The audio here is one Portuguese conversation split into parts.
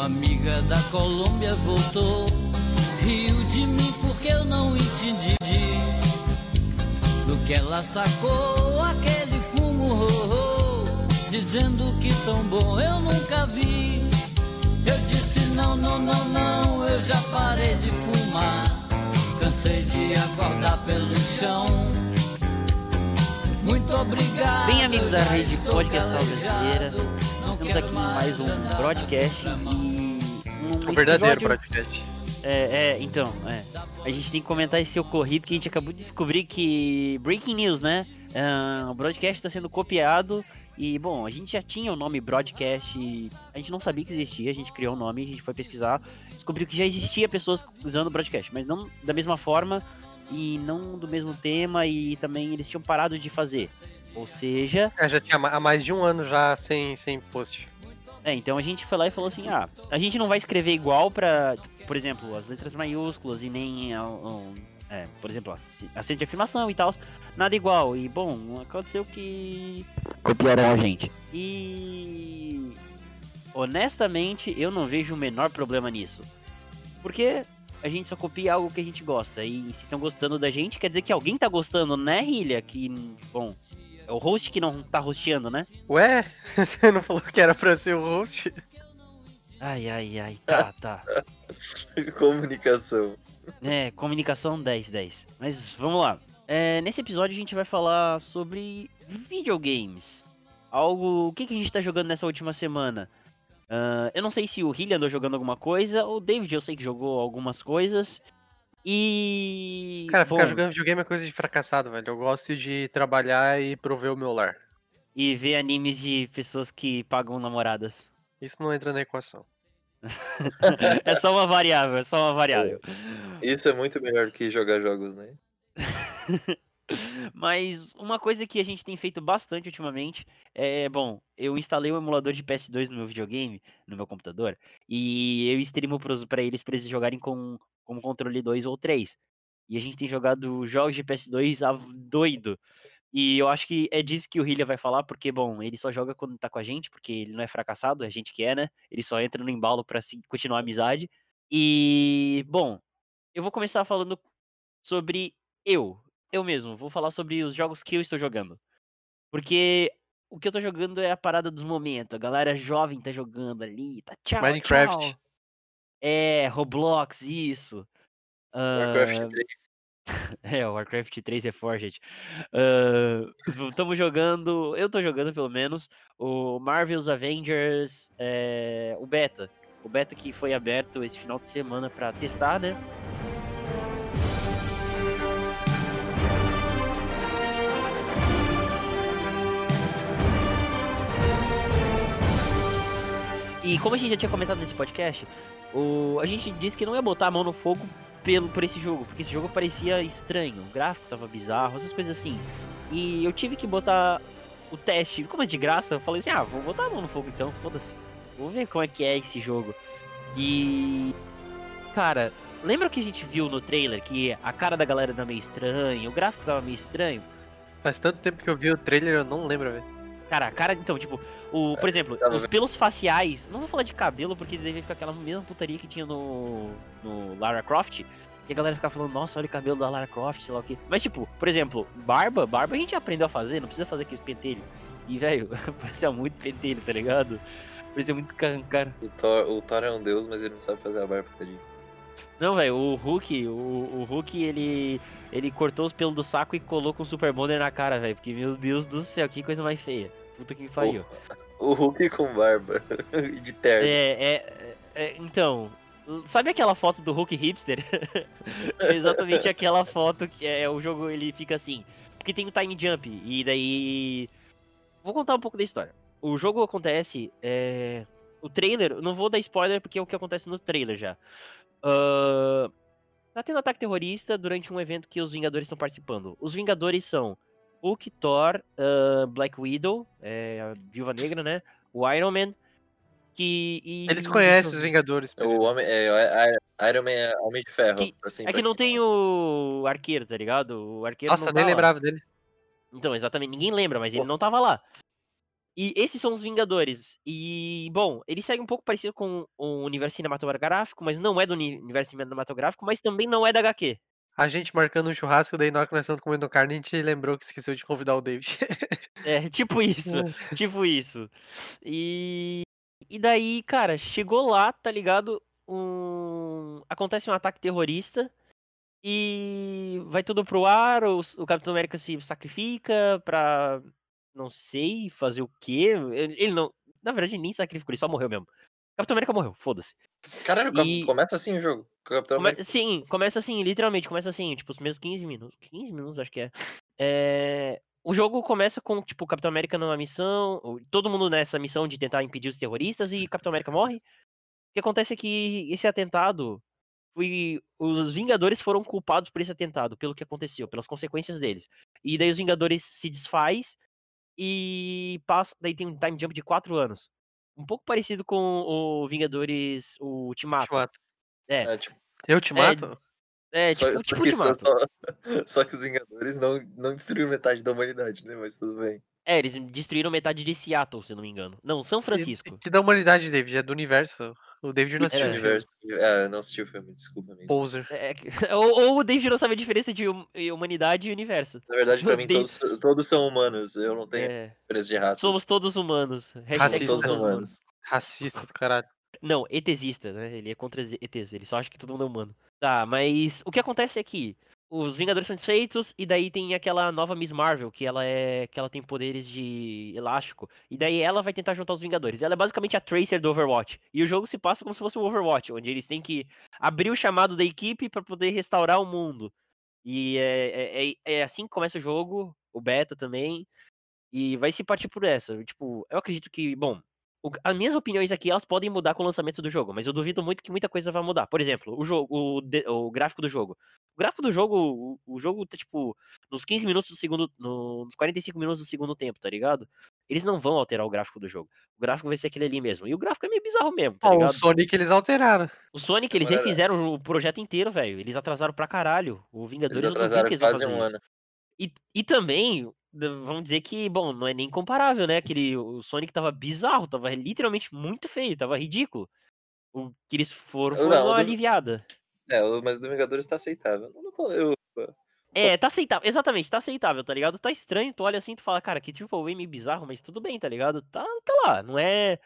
Uma amiga da Colômbia voltou, riu de mim porque eu não entendi. Do que ela sacou aquele fumo, oh, oh, dizendo que tão bom eu nunca vi. Eu disse: não, não, não, não, eu já parei de fumar. Cansei de acordar pelo chão. Muito obrigado. Bem, amigos da rede estou Podcastal Brasileira, Estamos aqui em mais um broadcast e um verdadeiro episódio- podcast. É, é, então, é. A gente tem que comentar esse ocorrido que a gente acabou de descobrir que. Breaking news, né? Ah, o broadcast está sendo copiado. E, bom, a gente já tinha o nome broadcast. A gente não sabia que existia, a gente criou o nome, a gente foi pesquisar, descobriu que já existia pessoas usando o broadcast, mas não da mesma forma e não do mesmo tema, e também eles tinham parado de fazer. Ou seja, É, já tinha há mais de um ano já sem, sem post. É, então a gente foi lá e falou assim, ah, a gente não vai escrever igual pra, por exemplo, as letras maiúsculas e nem, um, é, por exemplo, acento de afirmação e tal, nada igual. E, bom, aconteceu que copiaram a gente. E, honestamente, eu não vejo o menor problema nisso. Porque a gente só copia algo que a gente gosta. E se estão gostando da gente, quer dizer que alguém tá gostando, né, Hilha? Que, bom, é o host que não tá hosteando, né? Ué? Você não falou que era pra ser o host? Ai, ai, ai, tá, tá. Comunicação. É, comunicação 10, 10. Mas vamos lá. É, nesse episódio a gente vai falar sobre videogames. Algo. O que, que a gente tá jogando nessa última semana? Ah, eu não sei se o Hilly andou jogando alguma coisa, o David eu sei que jogou algumas coisas. E. Cara, ficar bom, jogando videogame é coisa de fracassado, velho. Eu gosto de trabalhar e prover o meu lar. E ver animes de pessoas que pagam namoradas. Isso não entra na equação. é só uma variável, é só uma variável. Isso é muito melhor do que jogar jogos, né? Mas uma coisa que a gente tem feito bastante ultimamente é, bom, eu instalei o emulador de PS2 no meu videogame, no meu computador, e eu streamo pra eles pra eles jogarem com, com controle 2 ou 3. E a gente tem jogado jogos de PS2 a doido. E eu acho que é disso que o Hillia vai falar, porque, bom, ele só joga quando tá com a gente, porque ele não é fracassado, é a gente que é, né? Ele só entra no embalo pra se- continuar a amizade. E, bom, eu vou começar falando sobre eu, eu mesmo, vou falar sobre os jogos que eu estou jogando. Porque o que eu tô jogando é a parada dos momentos. A galera jovem tá jogando ali, tá tchau, Minecraft. tchau. É, Roblox, isso. Warcraft Ah, 3. é, o Warcraft 3 Reforged. Estamos jogando, eu tô jogando pelo menos, o Marvel's Avengers, é, o beta. O beta que foi aberto esse final de semana pra testar, né? E como a gente já tinha comentado nesse podcast, o, a gente disse que não ia botar a mão no fogo pelo, por esse jogo, porque esse jogo parecia estranho, o gráfico tava bizarro, essas coisas assim. E eu tive que botar o teste, como é de graça, eu falei assim, ah, vou botar a mão no fogo então, foda-se. Vou ver como é que é esse jogo. E. Cara, lembra o que a gente viu no trailer? Que a cara da galera tava meio estranha, o gráfico tava meio estranho. Faz tanto tempo que eu vi o trailer, eu não lembro, velho. Cara, a cara, então, tipo, o, por exemplo, tava os pelos faciais, não vou falar de cabelo, porque deve ficar aquela mesma putaria que tinha no, no Lara Croft. E a galera ficar falando, nossa, olha o cabelo da Lara Croft, sei lá o quê. Mas, tipo, por exemplo, barba, barba a gente aprendeu a fazer, não precisa fazer aqueles pentelhos. E, velho, parecia muito pentelho, tá ligado? Parecia muito ca- cara. O Thor, o Thor é um deus, mas ele não sabe fazer a barba, tadinho. Não, velho, o Hulk, o, o Hulk, ele, ele cortou os pelos do saco e colou com o Super Bonder na cara, velho. Porque, meu Deus do céu, que coisa mais feia. Puta que pariu. O Hulk com barba. de terno. É, é, é, então, sabe aquela foto do Hulk hipster? É Exatamente aquela foto que é o jogo, ele fica assim. Porque tem o time jump, e daí. Vou contar um pouco da história. O jogo acontece. É... O trailer, não vou dar spoiler porque é o que acontece no trailer já. Ah, Tá tendo ataque terrorista durante um evento que os Vingadores estão participando. Os Vingadores são Hulk, Thor, ah, Black Widow, é, a Viúva Negra, né? O Iron Man. Que, e- Eles conhecem os Vingadores. O homem. É, o Iron Man é Homem de Ferro. Que- assim, É que não tem o arqueiro, tá ligado? O arqueiro Nossa, não nem tá lá. lembrava dele. Então, exatamente, ninguém lembra, mas ele não tava lá. E esses são os Vingadores. E, bom, ele segue um pouco parecido com o universo cinematográfico, mas não é do uni- universo cinematográfico, mas também não é da HQ. A gente marcando um churrasco, daí na hora que nós estamos comendo carne, a gente lembrou que esqueceu de convidar o David. É, tipo isso, tipo isso. E, e daí, cara, chegou lá, tá ligado? Um... Acontece um ataque terrorista e vai tudo pro ar, o, o Capitão América se sacrifica pra, não sei, fazer o quê. Ele ele não, na verdade, nem sacrificou, ele só morreu mesmo. Capitão América morreu, foda-se. Caralho, E- começa assim o jogo. Capitão Come- América. Sim, começa assim, literalmente, começa assim, tipo, os primeiros 15 minutos. 15 minutos, acho que é. É, O jogo começa com, tipo, o Capitão América numa missão, todo mundo nessa missão de tentar impedir os terroristas e Capitão América morre. O que acontece é que esse atentado foi. Os Vingadores foram culpados por esse atentado, pelo que aconteceu, pelas consequências deles. E daí os Vingadores se desfaz e passa. Daí tem um time jump de 4 anos. Um pouco parecido com o Vingadores, o Ultimato. Ultimato. É, É, tipo, Eu te mato? é só, tipo, tipo porque só, Ultimato. só, só que os Vingadores não, não destruíram metade da humanidade, né? Mas tudo bem. É, eles destruíram metade de Seattle, se não me engano. Não, São Francisco. Que da humanidade, David, é do universo. O David não assistiu É. o filme. Universo. É, não assisti o filme, desculpa, amigo. Poser. É, ou, ou o David não sabe a diferença de hum- humanidade e universo. Na verdade, pra mim, todos, todos são humanos. Eu não tenho É, diferença de raça. somos todos humanos. Racista. Todos humanos. Racista do caralho. Não, ETsista, né? Ele é contra os ETs, ele só acha que todo mundo é humano. Tá, mas o que acontece é que os Vingadores são desfeitos e daí tem aquela nova Miss Marvel, que ela é que ela tem poderes de elástico, e daí ela vai tentar juntar os Vingadores. Ela é basicamente a Tracer do Overwatch. E o jogo se passa como se fosse o Overwatch, onde eles têm que abrir o chamado da equipe pra poder restaurar o mundo. E é, é, é- é assim que começa o jogo, o beta também. E vai se partir por essa. Tipo, eu acredito que, bom, o- as minhas opiniões aqui, elas podem mudar com o lançamento do jogo, mas eu duvido muito que muita coisa vai mudar. Por exemplo, o jogo, o, de- o gráfico do jogo. O gráfico do jogo, o, o jogo tá, tipo, nos 15 minutos do segundo, no- nos 45 minutos do segundo tempo, tá ligado? Eles não vão alterar o gráfico do jogo. O gráfico vai ser aquele ali mesmo. E o gráfico é meio bizarro mesmo, tá Ó, o ligado? Sonic eles alteraram. O Sonic, eles Agora- refizeram o projeto inteiro, velho. Eles atrasaram pra caralho. O Vingadores Eles atrasaram que eles vão quase fazer um isso. ano. E, e também, vamos dizer que, bom, não é nem comparável, né? Aquele, o Sonic tava bizarro, tava literalmente muito feio, tava ridículo. O que eles foram foi uma aliviada. É, o- mas o do Vingadores tá aceitável. Eu não tô, eu, É, tá aceitável, exatamente, tá aceitável, tá ligado? Tá estranho, tu olha assim e tu fala, cara, que tipo é meio bizarro, mas tudo bem, tá ligado? Tá, tá lá, não é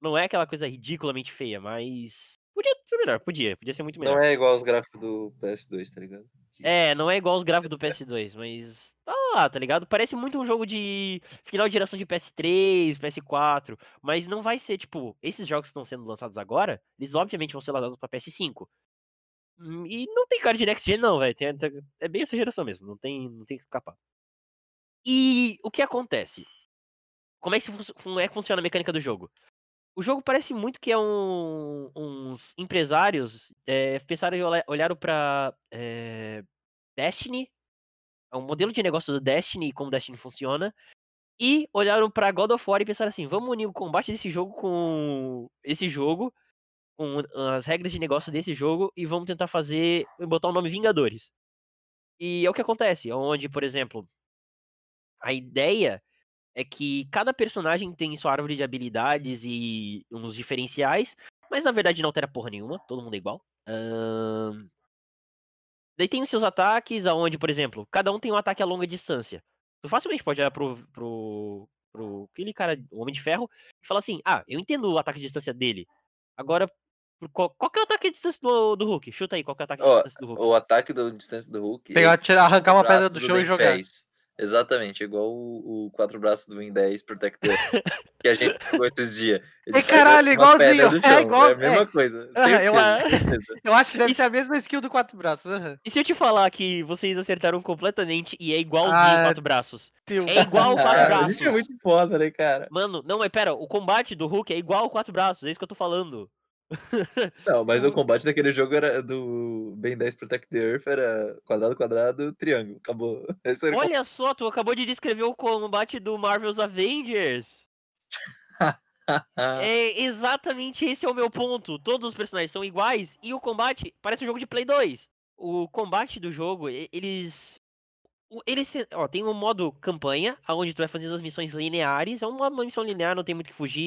não é aquela coisa ridiculamente feia, mas podia ser melhor, podia, podia ser muito melhor. não é igual aos gráficos do PS2, tá ligado? É, não é igual os gráficos do PS2, mas tá lá, tá ligado? Parece muito um jogo de final de geração de PS3, PS4, mas não vai ser, tipo, esses jogos que estão sendo lançados agora, eles obviamente vão ser lançados pra PS5. Hum, E não tem cara de Next Gen não, velho. É bem essa geração mesmo, não tem, não tem que escapar. E o que acontece? Como é que, é que funciona a mecânica do jogo? O jogo parece muito que é um, uns empresários é, pensaram e olha- olharam pra é, Destiny, é um modelo de negócio do Destiny e como Destiny funciona, e olharam pra God of War e pensaram assim, vamos unir o combate desse jogo com esse jogo, com as regras de negócio desse jogo e vamos tentar fazer, botar o nome Vingadores. E é o que acontece, onde, por exemplo, a ideia é que cada personagem tem sua árvore de habilidades e uns diferenciais, mas na verdade não altera porra nenhuma, todo mundo é igual. Ahn, Daí tem os seus ataques, aonde, por exemplo, cada um tem um ataque a longa distância. Tu facilmente pode olhar pro, pro, pro aquele cara, o Homem de Ferro, e falar assim, ah, eu entendo o ataque de distância dele. Agora, qual, qual que é o ataque de distância do, do Hulk? Chuta aí, qual que é o ataque de distância do Hulk? O ataque do distância do Hulk. Pegar, é tirar, arrancar uma pedra do chão e jogar. 10. Exatamente, igual o, o quatro braços do Win 10 Protector que a gente jogou esses dias. Ele pega caralho, igualzinho, pedra do é chão, igual- É a mesma é. coisa. Aham, eu certeza, certeza. Eu acho que deve Isso- ser a mesma skill do quatro braços. aham. E se eu te falar que vocês acertaram completamente e é igualzinho Ah, quatro braços? Teu- É igual quatro Ah, braços. a gente é muito foda, né, cara? Mano, não, mas pera, o combate do Hulk é igual quatro braços, é isso que eu tô falando. Não, mas O- o combate daquele jogo era do Ben 10 Protect the Earth era quadrado, quadrado, triângulo. Acabou. Olha só, tu acabou de descrever o combate do Marvel's Avengers. É exatamente esse é o meu ponto. Todos os personagens são iguais e o combate parece um jogo de Play 2. O combate do jogo, eles O- Ele se- ó, tem um modo campanha, onde tu vai fazendo as missões lineares. É uma uma missão linear, não tem muito o que fugir.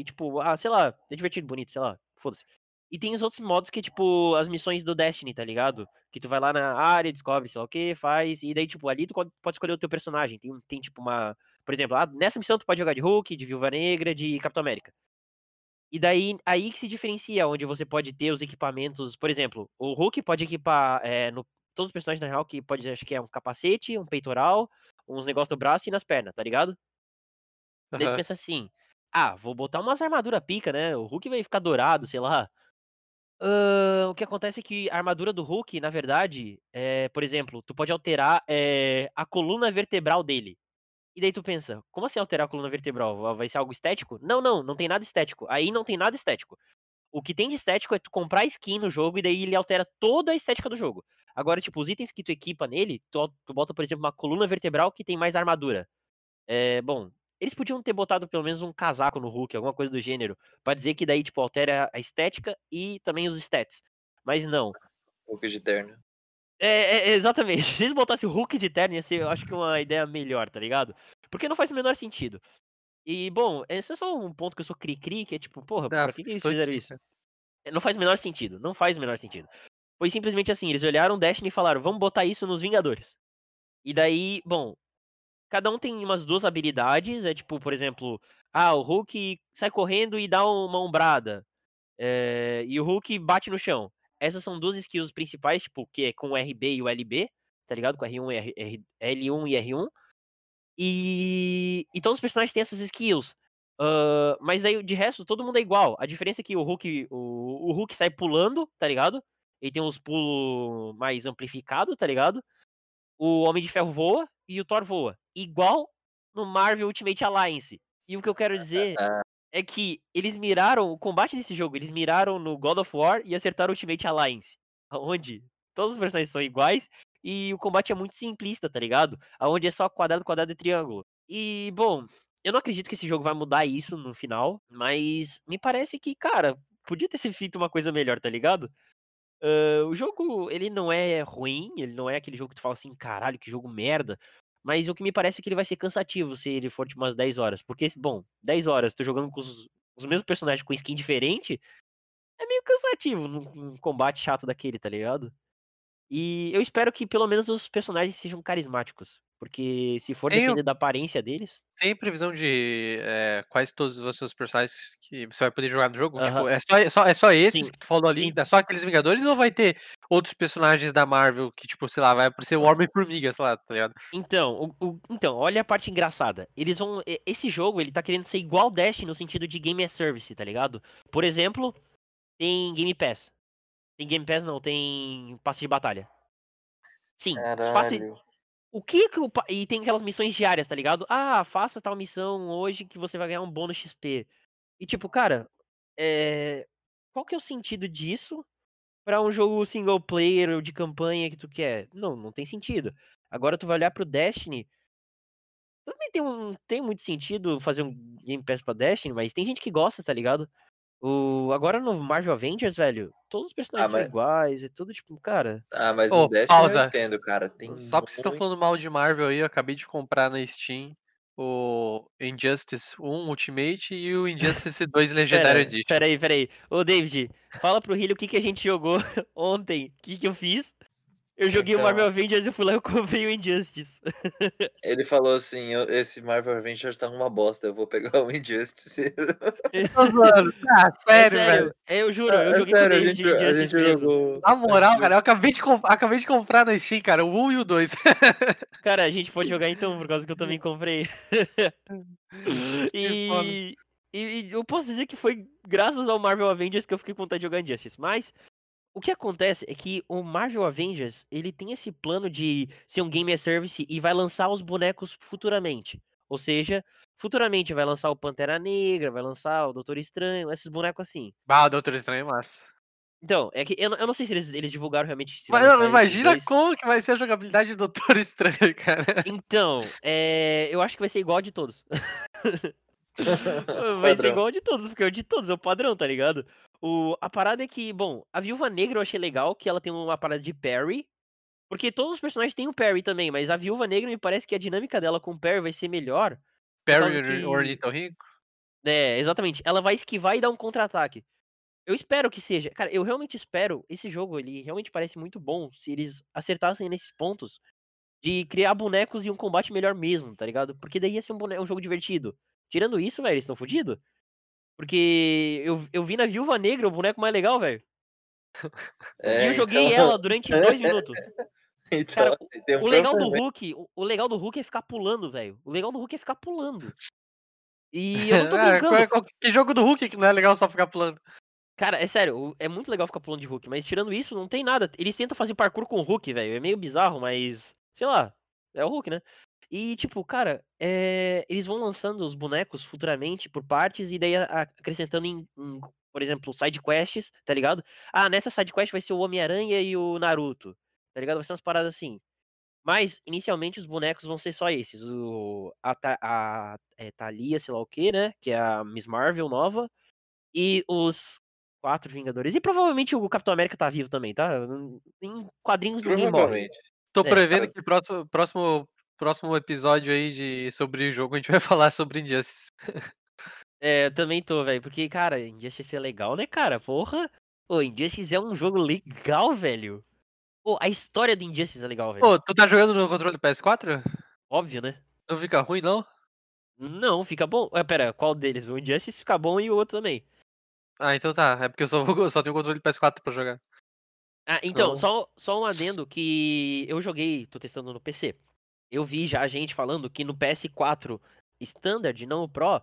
E, tipo, ah, sei lá, é divertido, bonito, sei lá, foda-se. E tem os outros modos que tipo as missões do Destiny, tá ligado? Que tu vai lá na área, descobre sei lá o que, faz. E daí, tipo, ali tu pode escolher o teu personagem. Tem, tem tipo uma. Por exemplo, ah, nessa missão tu pode jogar de Hulk, de Viúva Negra, de Capitão América. E daí, aí que se diferencia, onde você pode ter os equipamentos. Por exemplo, o Hulk pode equipar é, no, todos os personagens, na real, que pode, acho que é um capacete, um peitoral, uns negócios no braço e nas pernas, tá ligado? Daí tu pensa assim, ah, vou botar umas armaduras pica, né? O Hulk vai ficar dourado, sei lá. Hã, o que acontece é que a armadura do Hulk, na verdade, é, por exemplo, tu pode alterar eh, a coluna vertebral dele. E daí tu pensa, como assim alterar a coluna vertebral? Va- Vai ser algo estético? Não, não, não tem nada estético. Aí não tem nada estético. O que tem de estético é tu comprar skin no jogo e daí ele altera toda a estética do jogo. Agora, tipo, os itens que tu equipa nele, tu, tu bota, por exemplo, uma coluna vertebral que tem mais armadura. É, bom, eles podiam ter botado pelo menos um casaco no Hulk, alguma coisa do gênero, pra dizer que daí, tipo, altera a estética e também os stats. Mas não. Hulk de terno. É, é, exatamente. Se eles botassem o Hulk de terno, ia ser, eu acho que uma ideia melhor, tá ligado? Porque não faz o menor sentido. E, bom, esse é só um ponto que eu sou cri-cri, que é tipo, porra, Ah, pra que, que eles fizeram isso? É, Não faz o menor sentido, não faz o menor sentido. Foi simplesmente assim, eles olharam Destiny e falaram, vamos botar isso nos Vingadores. E daí, bom, cada um tem umas duas habilidades, é tipo, por exemplo, ah, o Hulk sai correndo e dá uma ombrada. é, e o Hulk bate no chão. Essas são duas skills principais, tipo, que é com o RB e o LB, tá ligado? Com R1 e R, R, L1 e R1. E, e todos os personagens têm essas skills. Ah, mas daí, de resto, todo mundo é igual. A diferença é que o Hulk, o, o Hulk sai pulando, tá ligado? Ele tem uns pulos mais amplificados, tá ligado? O Homem de Ferro voa e o Thor voa. Igual no Marvel Ultimate Alliance. E o que eu quero dizer é que eles miraram o combate desse jogo, eles miraram no God of War e acertaram o Ultimate Alliance. Onde todos os personagens são iguais e o combate é muito simplista, tá ligado? Aonde é só quadrado, quadrado e triângulo. E, bom, eu não acredito que esse jogo vai mudar isso no final, mas me parece que, cara, podia ter se feito uma coisa melhor, tá ligado? Hã, o jogo, ele não é ruim, ele não é aquele jogo que tu fala assim: "Caralho, que jogo merda", mas o que me parece é que ele vai ser cansativo se ele for, tipo, umas 10 horas, porque bom, 10 horas tu jogando com os os mesmos personagens com skin diferente, é meio cansativo num num combate chato daquele, tá ligado? E eu espero que pelo menos os personagens sejam carismáticos, porque se for depender da aparência deles Tem previsão de eh, quais todos os seus personagens que você vai poder jogar no jogo? Tipo, é só, é só, é só esses Sim. que tu falou ali? Sim. É só aqueles Vingadores ou vai ter outros personagens da Marvel que, tipo, sei lá, vai aparecer o Homem-Formiga, sei lá, tá ligado? Então, o o então, olha a parte engraçada. Eles vão esse jogo, ele tá querendo ser igual Destiny no sentido de game as service, tá ligado? Por exemplo, tem Game Pass. Tem Game Pass não, tem passe de batalha. Sim, passe o que que o e tem aquelas missões diárias, tá ligado? "Ah, faça tal missão hoje que você vai ganhar um bônus XP". E tipo, cara, eh, qual que é o sentido disso pra um jogo single player ou de campanha que tu quer? Não, não tem sentido. Agora tu vai olhar para o Destiny também tem um tem muito sentido fazer um Game Pass pra Destiny, mas tem gente que gosta, tá ligado? O agora no Marvel Avengers, velho, todos os Ah, personagens são mas iguais, é tudo tipo, cara ah, mas Ô, no Destiny eu pausa. entendo, cara. Tem Só porque vocês estão falando mal de Marvel aí, eu acabei de comprar na Steam o Injustice 1 Ultimate e o Injustice 2 Legendary Edition. espera aí, espera aí. Ô David, fala pro Hilly o que que a gente jogou ontem, o que que eu fiz. Eu joguei o Então Marvel Avengers, eu fui lá e eu comprei o Injustice. Ele falou assim: "Eu esse Marvel Avengers tá uma bosta, eu vou pegar o Injustice". Zoando. Ah, É sério, velho. sério, é, eu juro, Ah, eu é joguei com o sério, a gente a Injustice gente mesmo. jogou Na moral, cara, eu acabei de, comp- acabei de comprar na Steam, cara, o 1 e o 2. Cara, a gente pode jogar então, por causa que eu também comprei. E, e, e eu posso dizer que foi graças ao Marvel Avengers que eu fiquei com vontade de jogar Injustice. Mas o que acontece é que o Marvel Avengers ele tem esse plano de ser um game as service e vai lançar os bonecos futuramente. Ou seja, futuramente vai lançar o Pantera Negra, vai lançar o Doutor Estranho, esses bonecos assim. Ah, o Doutor Estranho é massa. Então, é que eu, não- eu não sei se eles, eles divulgaram realmente Mas não, imagina dois. como que vai ser a jogabilidade do Doutor Estranho, cara. Então, é, eu acho que vai ser igual a de todos. Vai ser Padrão. igual a de todos, porque é o de todos, é o padrão, tá ligado? O, a parada é que, bom, a Viúva Negra eu achei legal, que ela tem uma parada de parry. Porque todos os personagens têm o parry também, mas a Viúva Negra me parece que a dinâmica dela com o parry vai ser melhor. Perry causa que- Ornitorrinco? É, exatamente. Ela vai esquivar e dar um contra-ataque. Eu espero que seja. Cara, eu realmente espero. Esse jogo, ele realmente parece muito bom se eles acertassem nesses pontos de criar bonecos e um combate melhor mesmo, tá ligado? Porque daí ia ser um, bone- um jogo divertido. Tirando isso, velho, eles estão fodidos. Porque eu, eu vi na Viúva Negra o boneco mais legal, velho. É, e eu joguei então- ela durante dois minutos. Então, Cara, um O legal do. Hulk, o- o legal do Hulk é ficar pulando, velho. O legal do Hulk é ficar pulando. E eu não tô Ah, brincando. qual é- qual- que jogo do Hulk que não é legal só ficar pulando? Cara, é sério, é muito legal ficar pulando de Hulk, mas tirando isso, não tem nada. Eles tentam fazer parkour com o Hulk, velho. É meio bizarro, mas. Sei lá. É o Hulk, né? E, tipo, cara, é, eles vão lançando os bonecos futuramente por partes e daí acrescentando em, em, por exemplo, side quests, tá ligado? Ah, nessa side quest vai ser o Homem-Aranha e o Naruto, tá ligado? Vai ser umas paradas assim. Mas, inicialmente, os bonecos vão ser só esses. O, a, a é, Thalia, sei lá o que, né? Que é a Miss Marvel nova. E os quatro Vingadores. E provavelmente o Capitão América tá vivo também, tá? Em quadrinhos ninguém morre. Provavelmente. Tô É, prevendo que próximo, próximo, próximo episódio aí de, sobre o jogo a gente vai falar sobre Injustice. É, eu também tô, velho. Porque, cara, Injustice é legal, né, cara? Porra. Ô, Injustice é um jogo legal, velho. Pô, a história do Injustice é legal, velho. Pô, tu tá jogando no controle PS4? Óbvio, né? Não fica ruim, não? Não, fica bom. Ué, pera, qual deles? O Injustice fica bom e o outro também. Ah, então tá. É porque eu só, vou- eu só tenho controle PS4 pra jogar. Ah, então, Só- só, só um adendo que eu joguei, tô testando no PC. Eu vi já a gente falando que no PS4 Standard, não o Pro,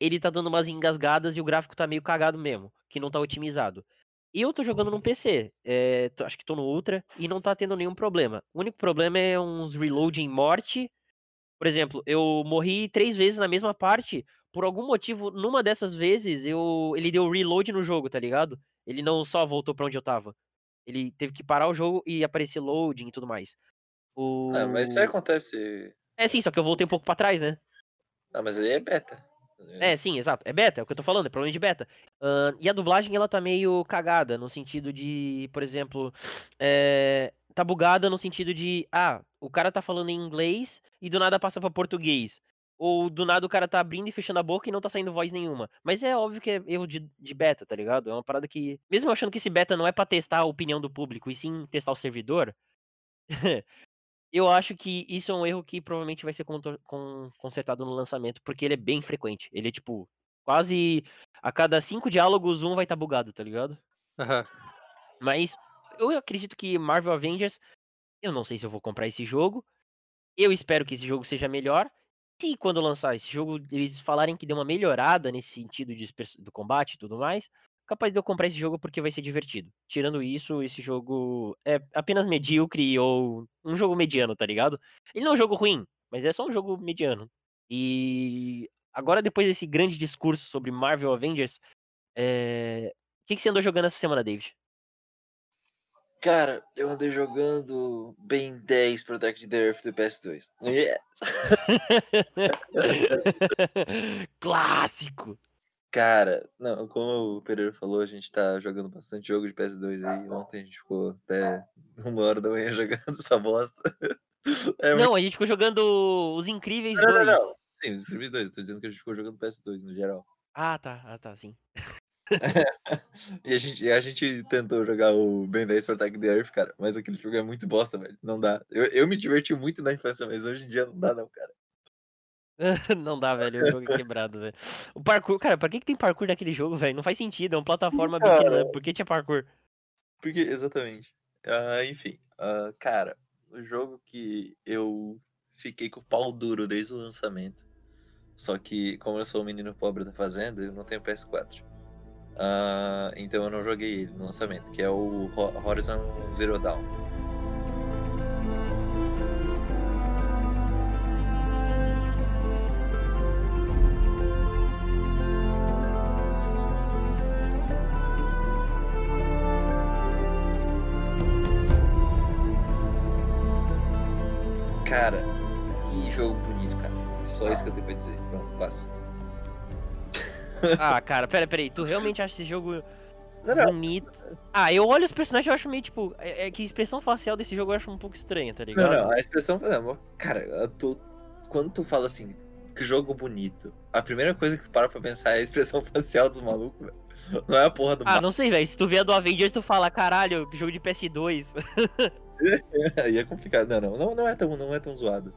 ele tá dando umas engasgadas e o gráfico tá meio cagado mesmo, que não tá otimizado. E eu tô jogando no PC, é, tô- acho que tô no Ultra, e não tá tendo nenhum problema. O único problema é uns reload em morte. Por exemplo, eu morri três vezes na mesma parte, por algum motivo, numa dessas vezes, eu ele deu reload no jogo, tá ligado? Ele não só voltou pra onde eu tava. Ele teve que parar o jogo e aparecer loading e tudo mais. O... Ah, mas isso aí acontece. É sim, só que eu voltei um pouco pra trás, né? Ah, mas aí é beta. É, sim, exato. É beta, é o que eu tô falando, é problema de beta. Ahn, e a dublagem, ela tá meio cagada, no sentido de, por exemplo, é, tá bugada no sentido de, ah, o cara tá falando em inglês e do nada passa pra português. Ou do nada o cara tá abrindo e fechando a boca e não tá saindo voz nenhuma. Mas é óbvio que é erro de, de beta, tá ligado? É uma parada que. Mesmo achando que esse beta não é pra testar a opinião do público, e sim testar o servidor. eu acho que isso é um erro que provavelmente vai ser consertado no lançamento, porque ele é bem frequente. Ele é tipo. Quase a cada cinco diálogos, um vai estar bugado, tá ligado? Aham. Mas eu acredito que Marvel Avengers, eu não sei se eu vou comprar esse jogo. Eu espero que esse jogo seja melhor. Se quando lançar esse jogo eles falarem que deu uma melhorada nesse sentido de do combate e tudo mais, capaz de eu comprar esse jogo porque vai ser divertido. Tirando isso, esse jogo é apenas medíocre ou um jogo mediano, tá ligado? Ele não é um jogo ruim, mas é só um jogo mediano. E agora depois desse grande discurso sobre Marvel Avengers, é, o que, que você andou jogando essa semana, David? Cara, eu andei jogando Ben 10 Protect the Earth do PS2. Yeah. Clássico! Cara, não, como o Pereira falou, a gente tá jogando bastante jogo de PS2 aí. Ontem a gente ficou até uma hora da manhã jogando essa bosta. É muito... Não, a gente ficou jogando os Incríveis Não, 2. não, não. Sim, os Incríveis 2. Tô dizendo que a gente ficou jogando PS2 no geral. Ah, tá, ah, tá, sim. E a gente, a gente tentou jogar o Ben 10 Protect the Earth, cara. Mas aquele jogo é muito bosta, velho. Não dá. Eu, eu me diverti muito na infância, mas hoje em dia não dá, não, cara. não dá, velho, o jogo é quebrado, velho. O parkour, cara, pra que, que tem parkour naquele jogo, velho? Não faz sentido, é uma plataforma beat'em up, por que tinha parkour? Porque, exatamente. Ah, enfim, ah, cara, o jogo que eu fiquei com o pau duro desde o lançamento. Só que, como eu sou um menino pobre da fazenda, eu não tenho PS4. Ah, então eu não joguei ele no lançamento, que é o Ho- Horizon Zero Dawn. Ah, cara, pera, pera aí, tu realmente acha esse jogo Não, não. bonito. Ah, eu olho os personagens e acho meio, tipo, é, é que a expressão facial desse jogo eu acho um pouco estranha, tá Não, ligado? não, a expressão. Não, cara, quando tu fala assim, que jogo bonito, a primeira coisa que tu para pra pensar é a expressão facial dos malucos, velho. Não é a porra do Ah, mapa. não sei, velho. Se tu vê a do Avengers, tu fala, caralho, que jogo de PS2. Aí é complicado. Não, não, não, não é tão, não é tão zoado.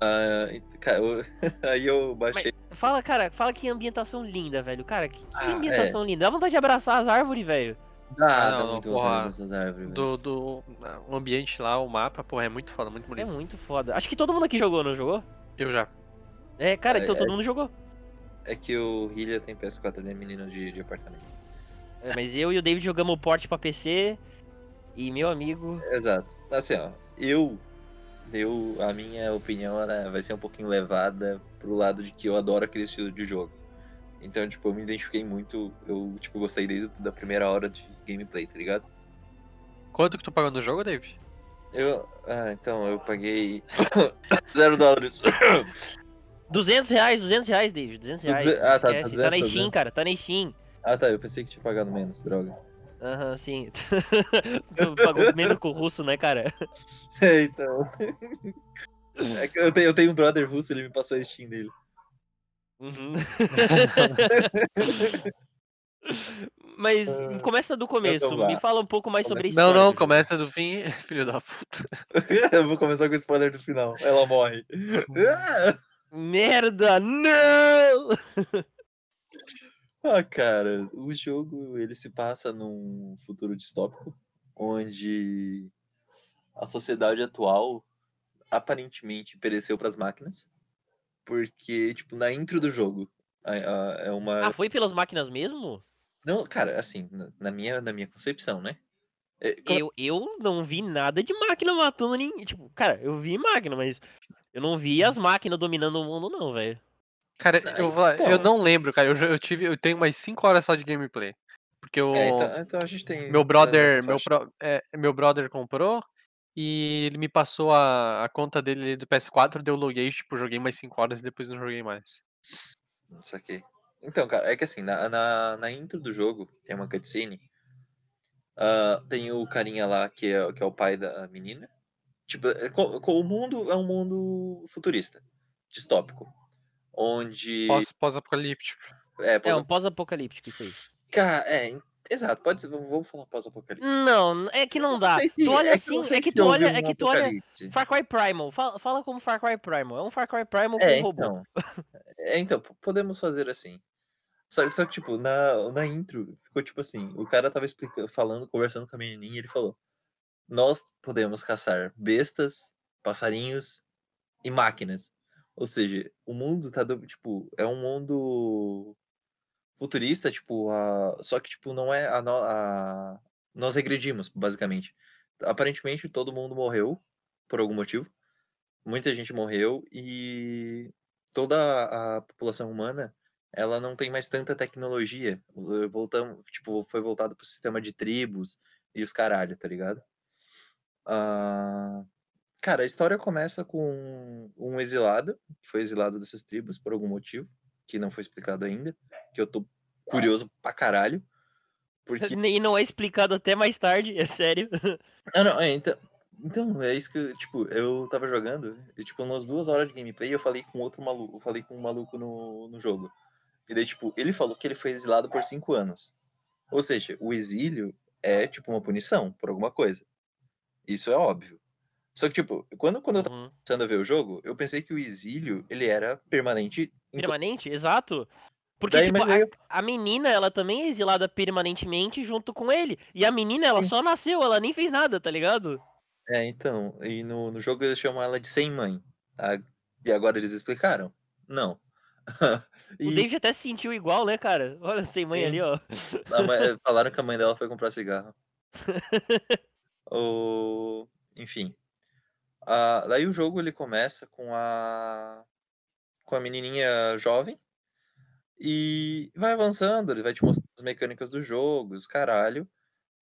Ah, cara, eu- aí eu baixei. Fala, cara, fala que ambientação linda, velho. Cara, que, que Ah, ambientação linda. Dá vontade de abraçar as árvores, velho. Dá, Ah, dá muito porra, dessas árvores. velho. Do, do o ambiente lá, o mapa, porra, é muito foda, muito É bonito. muito foda. Acho que todo mundo aqui jogou, não jogou? Eu já. É, cara, É, então é. todo mundo jogou. É que o Hillia tem PS4, ele é menino de, de apartamento. É, mas eu e o David jogamos o port pra PC. E meu amigo. Exato. Assim, ó, eu. Eu, a minha opinião ela vai ser um pouquinho levada pro lado de que eu adoro aquele estilo de jogo. Então, tipo, eu me identifiquei muito. Eu, tipo, gostei desde a primeira hora de gameplay, tá ligado? Quanto que tu pagou no jogo, David? Eu. Ah, então, eu paguei. Zero dólares. 200 reais, 200 reais, David. 200 reais. Duze- ah, tá, esquece. 200, tá na Steam, 200. cara. Tá na Steam. Ah, tá, eu pensei que tinha pagado menos, droga. Aham, sim. tu pagou menos com o russo, né, cara? É, então. É que eu tenho, eu tenho um brother russo, ele me passou a Steam dele. Uhum. Mas Ah, começa do começo. vamos lá. Me fala um pouco mais sobre a história. Não, não, começa do fim, filho da puta. eu vou começar com o spoiler do final. Ela morre. Merda! Não! Ah, cara, o jogo ele se passa num futuro distópico onde a sociedade atual aparentemente pereceu para as máquinas, porque tipo na intro do jogo é uma Ah, foi pelas máquinas mesmo? não, cara, assim na, minha na minha concepção, né? É, quando- Eu, eu não vi nada de máquina matando ninguém. Tipo, cara, eu vi máquina, mas eu não vi as máquinas dominando o mundo, não, velho. Cara, eu, vou- eu não lembro, cara. Eu, eu tive, eu tenho umas 5 horas só de gameplay. Porque o é, então, então a gente tem meu nessa brother, meu, pro- é, meu brother comprou e ele me passou a, a conta dele do PS4, deu loguei, tipo, joguei mais 5 horas e depois não joguei mais. Saquei. Então, cara, é que assim, na, na, na intro do jogo tem uma cutscene. ah, tem o carinha lá que é, que é o pai da menina. Tipo, é o mundo é um mundo futurista, distópico. Onde. Pós- Pós-apocalíptico. É, É pós um pós-apocalíptico isso aí. Cara, é, exato, pode ser, vamos falar pós-apocalipse. Não, é que não dá. Tu olha é assim, é que tu olha, é que tu olha. Far Cry Primal. Fala, fala como Far Cry Primal. É um Far Cry Primal com É, robô. então. É, então, podemos fazer assim. Só, que- só que, tipo, na, na intro, ficou tipo assim, o cara tava explicando, falando, conversando com a menininha, e ele falou, nós podemos caçar bestas, passarinhos e máquinas. Ou seja, o mundo tá, do, tipo, é um mundo futurista, tipo, a, só que, tipo, não é a, a... Nós regredimos, basicamente. Aparentemente, todo mundo morreu, por algum motivo. Muita gente morreu e toda a população humana ela não tem mais tanta tecnologia. Voltamos, tipo, foi voltado pro sistema de tribos e os caralho, tá ligado? Ah, cara, a história começa com um exilado, que foi exilado dessas tribos por algum motivo, que não foi explicado ainda, que eu tô curioso pra caralho. Porque E não é explicado até mais tarde, é sério. Não, não, é, então, então, é isso que, tipo, eu tava jogando, e, tipo, umas duas horas de gameplay, eu falei com outro maluco, eu falei com um maluco no, no jogo. E daí, tipo, ele falou que ele foi exilado por cinco anos. Ou seja, o exílio é, tipo, uma punição por alguma coisa. Isso é óbvio. Só que, tipo, quando, quando eu tava Uhum. começando a ver o jogo, eu pensei que o exílio, ele era permanente. Permanente? Exato. Porque, Daí, tipo, eu- a, a menina, ela também é exilada permanentemente junto com ele. E a menina, ela Sim. só nasceu, ela nem fez nada, tá ligado? É, então, e no, no jogo eles chamam ela de sem mãe. tá? E agora eles explicaram? Não. O E- David até se sentiu igual, né, cara? Olha, sem mãe Sim. ali, ó. Mãe- falaram que a mãe dela foi comprar cigarro. o... Enfim. Ah, daí o jogo ele começa com a com a menininha jovem e vai avançando, ele vai te mostrando as mecânicas do jogo, os caralho.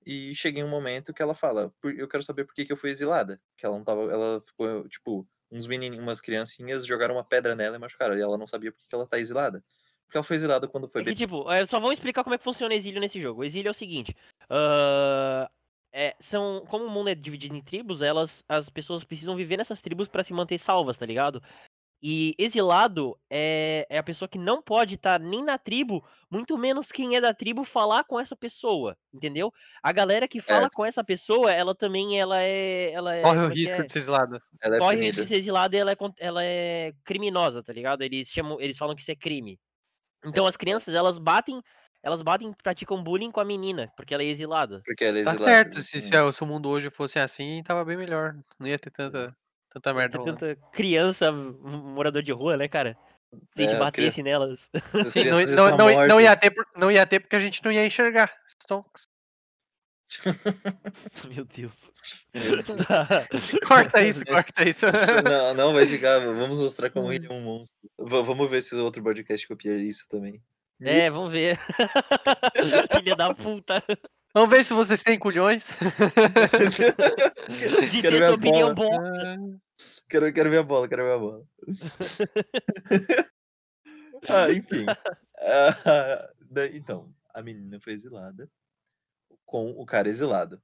E chega em um momento que ela fala, "Por- eu quero saber por que, que eu fui exilada. Que ela não tava, ela ficou, tipo, uns menininhos, umas criancinhas jogaram uma pedra nela e machucaram. E ela não sabia por que, que ela tá exilada. Porque ela foi exilada quando foi É que, tipo, é, só vamos explicar como é que funciona o exílio nesse jogo. O exílio é o seguinte. ah, é, são, como o mundo é dividido em tribos, elas, as pessoas precisam viver nessas tribos pra se manter salvas, tá ligado? E exilado é, é a pessoa que não pode estar nem na tribo, muito menos quem é da tribo falar com essa pessoa, entendeu? A galera que fala Certo. com essa pessoa, ela também ela é, ela é, Corre o é risco é? de ser exilado. Ela é corre o risco de ser exilada e ela é, con- ela é criminosa, tá ligado? Eles chamam, eles falam que isso é crime. Então as crianças, elas batem, elas batem, praticam bullying com a menina, porque ela é exilada. Porque ela é Tá exilada. certo, se, se, se o mundo hoje fosse assim, tava bem melhor. Não ia ter tanta, tanta merda Tem tanta criança, morador de rua, né, cara? Se a É, gente as batesse nelas. Sim, não, não, não, não ia ter, não ia ter porque a gente não ia enxergar. Stonks. Meu Deus. Corta isso, corta isso. Não, não vai ficar. Vamos mostrar como Hum. ele é um monstro. Va- vamos ver se o outro podcast copia isso também. É, vamos ver. Filha da puta. Vamos ver se vocês têm culhões. De Quero ter ver a sua opinião bola. boa. Quero, quero ver a bola, quero ver a bola. ah, enfim. Ah, então, a menina foi exilada com o cara exilado.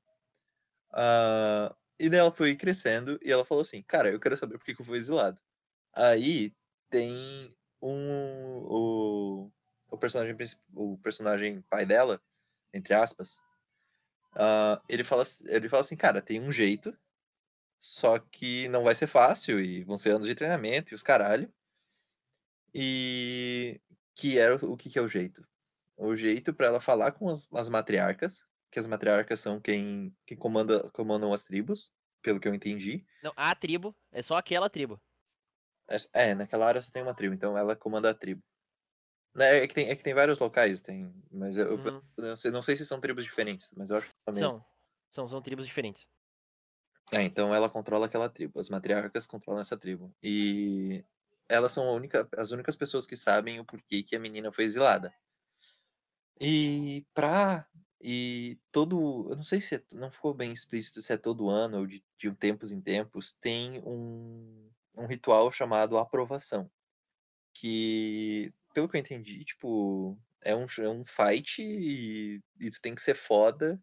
Ah, e daí ela foi crescendo e ela falou assim: Cara, eu quero saber por que, que eu fui exilado. Aí tem um. O, o, personagem, o personagem pai dela, entre aspas, ah, ele, fala, ele fala assim: Cara, tem um jeito, só que não vai ser fácil e vão ser anos de treinamento e os caralho. E que era o, o que, que é o jeito? O jeito para ela falar com as, as matriarcas, que as matriarcas são quem, quem comanda, comandam as tribos, pelo que eu entendi. Não, a tribo, é só aquela tribo. Essa- É, naquela área só tem uma tribo, então ela comanda a tribo. Né, É que tem, é que tem vários locais, tem, mas eu, eu Uhum. não, sei, não sei se são tribos diferentes, mas eu acho que mesma. São. São, são tribos diferentes. É, então ela controla aquela tribo. As matriarcas controlam essa tribo. E elas são a única, as únicas pessoas que sabem o porquê que a menina foi exilada. E pra. E todo. Eu não sei se é- não ficou bem explícito se é todo ano ou de, de tempos em tempos, tem um, um ritual chamado aprovação. Que, pelo que eu entendi, tipo, é um, é um fight e, e tu tem que ser foda.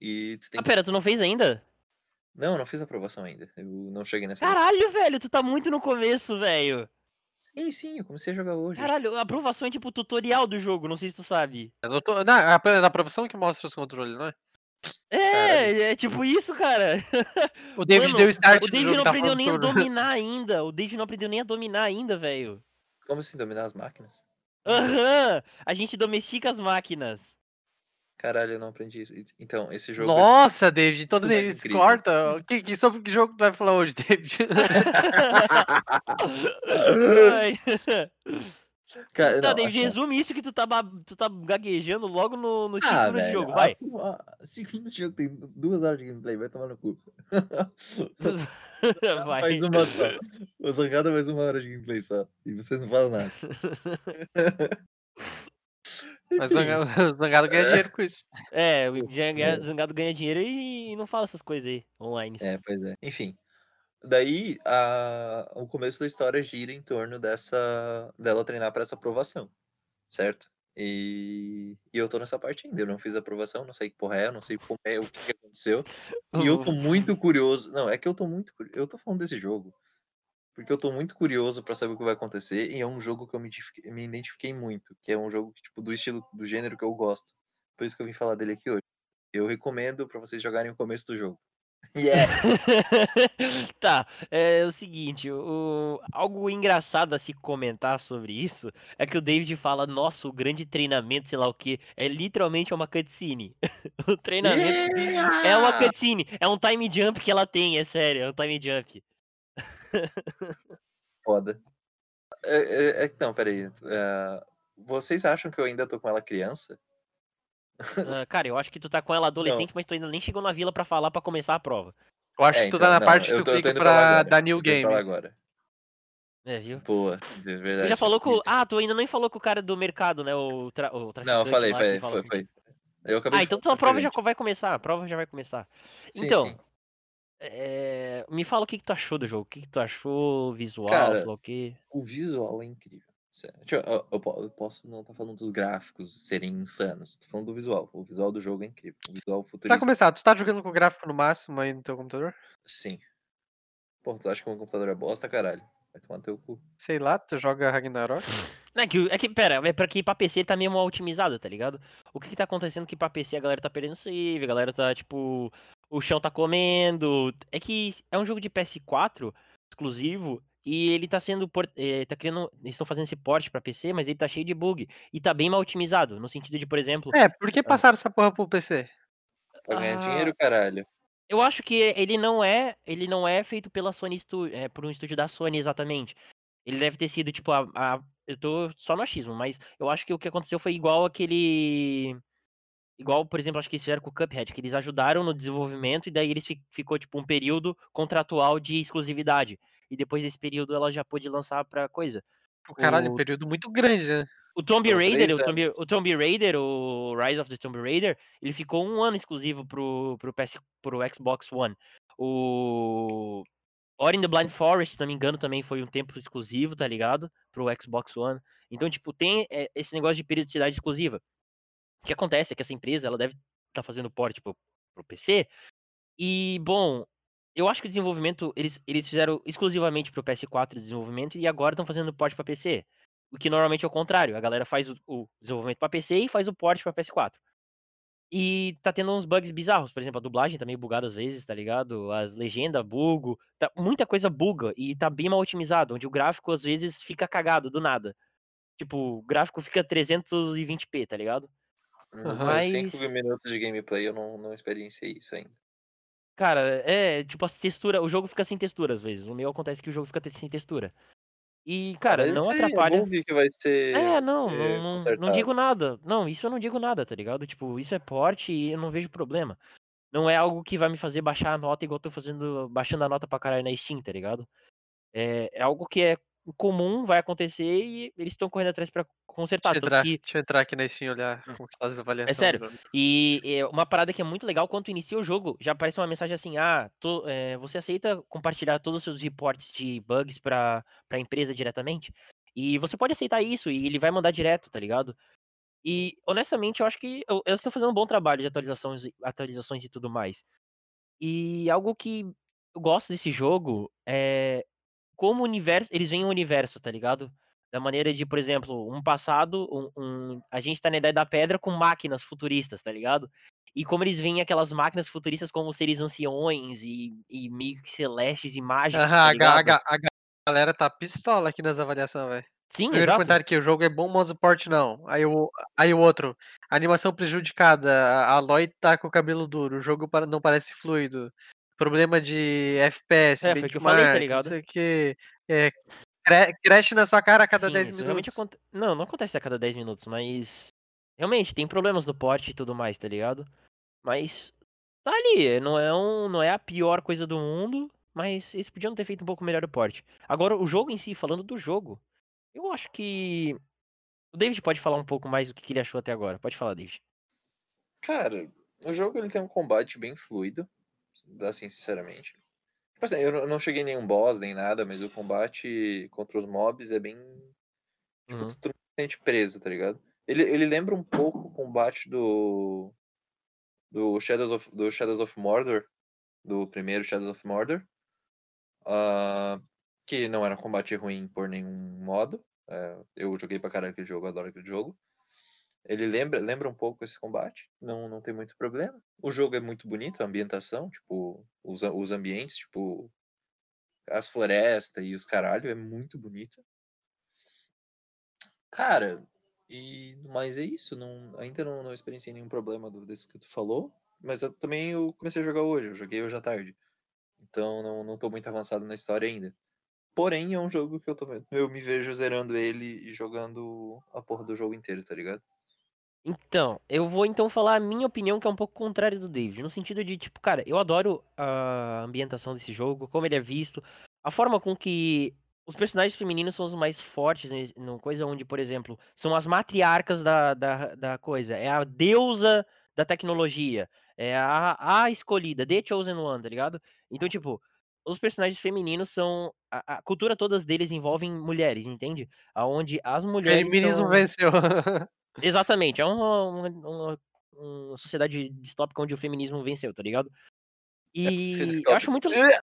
E tu tem Ah, que. pera, tu não fez ainda? Não, eu não fiz aprovação ainda. Eu não cheguei nessa. Caralho, velho, tu tá muito no começo, velho. Sim, sim, eu comecei a jogar hoje. Caralho, a aprovação é tipo tutorial do jogo, não sei se tu sabe. Eu não tô- não, é a- na aprovação que mostra os controles, não é? É, é tipo isso, cara. O David Mano, deu start O David jogo, não tá aprendeu nem a dominar ainda. O David não aprendeu nem a dominar ainda, velho. Como assim, dominar as máquinas? Aham, a gente domestica as máquinas. Caralho, eu não aprendi isso. Então, esse jogo. Nossa, David, todo Muito mais eles incrível. corta. Que, que, sobre que jogo tu vai falar hoje, David? Cara, Tá, não, David, assim, ó. resume isso que tu tá, tu tá gaguejando logo no, no Ah, velho. jogo, vai. a- Segundo jogo tem duas horas de gameplay, vai tomar no cu. vai. Faz uma só. O Zangado faz uma hora de gameplay só. E vocês não falam nada. Mas o Zangado ganha dinheiro com isso. É, o Zang- É. Zangado ganha dinheiro e não fala essas coisas aí, online. É, pois é. Enfim. Daí, a... o começo da história gira em torno dessa dela treinar para essa aprovação, certo? E... e eu tô nessa parte ainda. Eu não fiz a aprovação, não sei que porra é, eu não sei como é, o que que aconteceu. E eu tô muito curioso. Não, é que eu tô muito. Eu tô falando desse jogo. Porque eu tô muito curioso pra saber o que vai acontecer. E é um jogo que eu me, me identifiquei muito. Que é um jogo que, tipo, do estilo, do gênero que eu gosto. Por isso que eu vim falar dele aqui hoje. Eu recomendo pra vocês jogarem o começo do jogo. Yeah! tá, é o seguinte, o, algo engraçado a se comentar sobre isso é que o David fala, nossa, o grande treinamento, sei lá o que, é literalmente uma cutscene. o treinamento é uma Yeah! cutscene, é um time jump que ela tem, é sério, é um time jump. Foda. É, é, é, não, peraí. é, vocês acham que eu ainda tô com ela criança? Ah, cara, eu acho que tu tá com ela adolescente, mas tu ainda nem chegou na vila pra falar pra começar a prova. Eu acho É, que tu então, tá na não, parte que tu tô- clica pra dar new game. agora. É, viu? Boa, de verdade. Tu já falou com. Ah, tu ainda nem falou com o cara do mercado, né? O, tra... o Não, eu falei, lá que foi, foi, foi. Eu acabei Ah, então tua prova já vai começar. A prova já vai começar. Sim, então, sim. é, me fala o que, que tu achou do jogo. O que, que tu achou, visual, Cara, sei lá o quê. O visual é incrível. Eu, eu- eu po- eu posso não estar falando dos gráficos serem insanos. Tô falando do visual. O visual do jogo é incrível. O visual Pra futurista. começar, tu tá jogando com o gráfico no máximo aí no teu computador? Sim. Pô, tu acha que o meu computador é bosta, caralho? Vai tomar no teu cu. Sei lá, tu joga Ragnarok? Não, é que, é que, pera, é pra que pra PC ele tá meio mal otimizado, tá ligado? O que que tá acontecendo que pra PC a galera tá perdendo save, a galera tá, tipo, o chão tá comendo. É que é um jogo de PS4 exclusivo e ele tá sendo, eh, tá criando, eles estão fazendo esse port pra PC, mas ele tá cheio de bug e tá bem mal otimizado, no sentido de, por exemplo, É, por que passaram essa porra pro PC? Pra ganhar Ah, dinheiro, caralho. Eu acho que ele não é, ele não é feito pela Sony é, por um estúdio da Sony exatamente. Ele deve ter sido tipo a, a- eu tô só no achismo, mas eu acho que o que aconteceu foi igual aquele igual, por exemplo, acho que eles fizeram com o Cuphead, que eles ajudaram no desenvolvimento e daí eles fi- ficou tipo um período contratual de exclusividade. E depois desse período ela já pôde lançar pra coisa. O caralho, O- um período muito grande, né? O Tomb Raider, o Tomb, o Tomb Raider, o Rise of the Tomb Raider, ele ficou um ano exclusivo pro, pro, PS, pro Xbox One. O Ori in the Blind Forest, se não me engano, também foi um tempo exclusivo, tá ligado? Pro Xbox One. Então, tipo, tem é, esse negócio de periodicidade exclusiva. O que acontece é que essa empresa, ela deve estar tá fazendo port pro, pro PC. E, bom, eu acho que o desenvolvimento, eles, eles fizeram exclusivamente pro PS4 o desenvolvimento e agora estão fazendo port pra PC. O que normalmente é o contrário. A galera faz o, o desenvolvimento pra PC e faz o port pra PS4. E tá tendo uns bugs bizarros. Por exemplo, a dublagem tá meio bugada às vezes, tá ligado? As legendas bugo. Tá, muita coisa buga e tá bem mal otimizado. Onde o gráfico às vezes fica cagado do nada. Tipo, o gráfico fica 320p, tá ligado? Mas... Mas- 5 minutos de gameplay eu não, não experienciei isso ainda. Cara, é, tipo, as texturas. O jogo fica sem textura às vezes. No meu acontece que o jogo fica sem textura. E, cara, não atrapalha. É bom que vai ser. É, não, é, não, não, digo nada. Não, isso eu não digo nada, tá ligado? Tipo, isso é porte e eu não vejo problema. Não é algo que vai me fazer baixar a nota igual eu tô fazendo, baixando a nota pra caralho na Steam, tá ligado? É, é algo que é comum, vai acontecer e eles estão correndo atrás pra consertar. Deixa eu, entrar, que deixa eu entrar aqui na Steam e olhar Hum. como que tá as avaliações. sério, do jogo. E é, uma parada que é muito legal, quando inicia o jogo, já aparece uma mensagem assim, ah, tô- é, você aceita compartilhar todos os seus reportes de bugs pra, pra empresa diretamente? E você pode aceitar isso e ele vai mandar direto, tá ligado? E, honestamente, eu acho que eu- eles estão fazendo um bom trabalho de atualizações, atualizações e tudo mais. E algo que eu gosto desse jogo é como o universo, eles veem o universo, tá ligado? Da maneira de, por exemplo, um passado, um, um- a gente tá na Idade da Pedra com máquinas futuristas, tá ligado? E como eles veem aquelas máquinas futuristas como seres anciões e, e meio que celestes e mágicos, tá a, a a ga- galera tá pistola aqui nas avaliações, velho. Sim, Primeiro exato. comentário que o jogo é bom, mas o porte não. Aí o, aí o outro, animação prejudicada, a Aloy tá com o cabelo duro, o jogo não parece fluido. Problema de FPS, É, foi o que eu falei, tá ligado? não sei o que. É, cre- crash na sua cara a cada Sim, 10 isso realmente minutos. aconte... Não, não acontece a cada 10 minutos, mas. Realmente, tem problemas no porte e tudo mais, tá ligado? Mas. Tá ali, não é, um, não é a pior coisa do mundo, mas eles podiam ter feito um pouco melhor o porte. Agora, o jogo em si, falando do jogo, eu acho que. O David pode falar um pouco mais do que que ele achou até agora. Pode falar, David. Cara, o jogo ele tem um combate bem fluido, assim, sinceramente. Tipo assim, eu não- cheguei em nenhum boss nem nada, mas o combate contra os mobs é bem. Tipo, Uhum. tu, se sente preso, tá ligado? Ele, ele lembra um pouco o combate do. Do Shadows of, do Shadows of Mordor. Do primeiro Shadows of Mordor. ah, que não era um combate ruim por nenhum modo. é, eu joguei pra caralho aquele jogo, adoro aquele jogo. Ele lembra, lembra um pouco esse combate, não, não tem muito problema. O jogo é muito bonito, a ambientação, tipo, os, os ambientes, tipo, as florestas e os caralho, é muito bonito. Cara, e mas é isso, não, ainda não, não experienciei nenhum problema desse que tu falou, mas eu também eu comecei a jogar hoje, eu joguei hoje à tarde. Então não, não tô muito avançado na história ainda. Porém, é um jogo que eu tô vendo. Eu me vejo zerando ele e jogando a porra do jogo inteiro, tá ligado? Então, eu vou então falar a minha opinião, que é um pouco contrária do David. No sentido de, tipo, cara, eu adoro a ambientação desse jogo, como ele é visto, a forma com que os personagens femininos são os mais fortes, né, numa coisa onde, por exemplo, são as matriarcas da, da, da coisa. É a deusa da tecnologia. É a, a escolhida, The Chosen One, tá ligado? Então, tipo, os personagens femininos são. A, a cultura todas deles envolvem mulheres, entende? Aonde as mulheres. Feminismo são... venceu. Exatamente, é uma, uma, uma, uma sociedade distópica onde o feminismo venceu, tá ligado? E eu acho muito.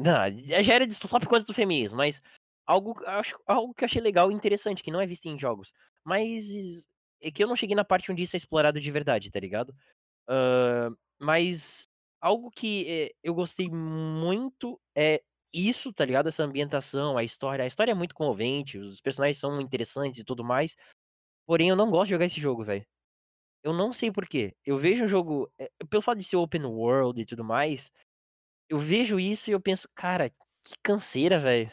Não, já era distópico antes do feminismo, mas algo, acho, algo que eu achei legal e interessante, que não é visto em jogos. Mas é que eu não cheguei na parte onde isso é explorado de verdade, tá ligado? Uh, mas algo que é, eu gostei muito é isso, tá ligado? Essa ambientação, a história. A história é muito comovente, os personagens são interessantes e tudo mais. Porém, eu não gosto de jogar esse jogo, velho. Eu não sei porquê. Eu vejo um jogo. É, pelo fato de ser open world e tudo mais, eu vejo isso e eu penso, cara, que canseira, velho.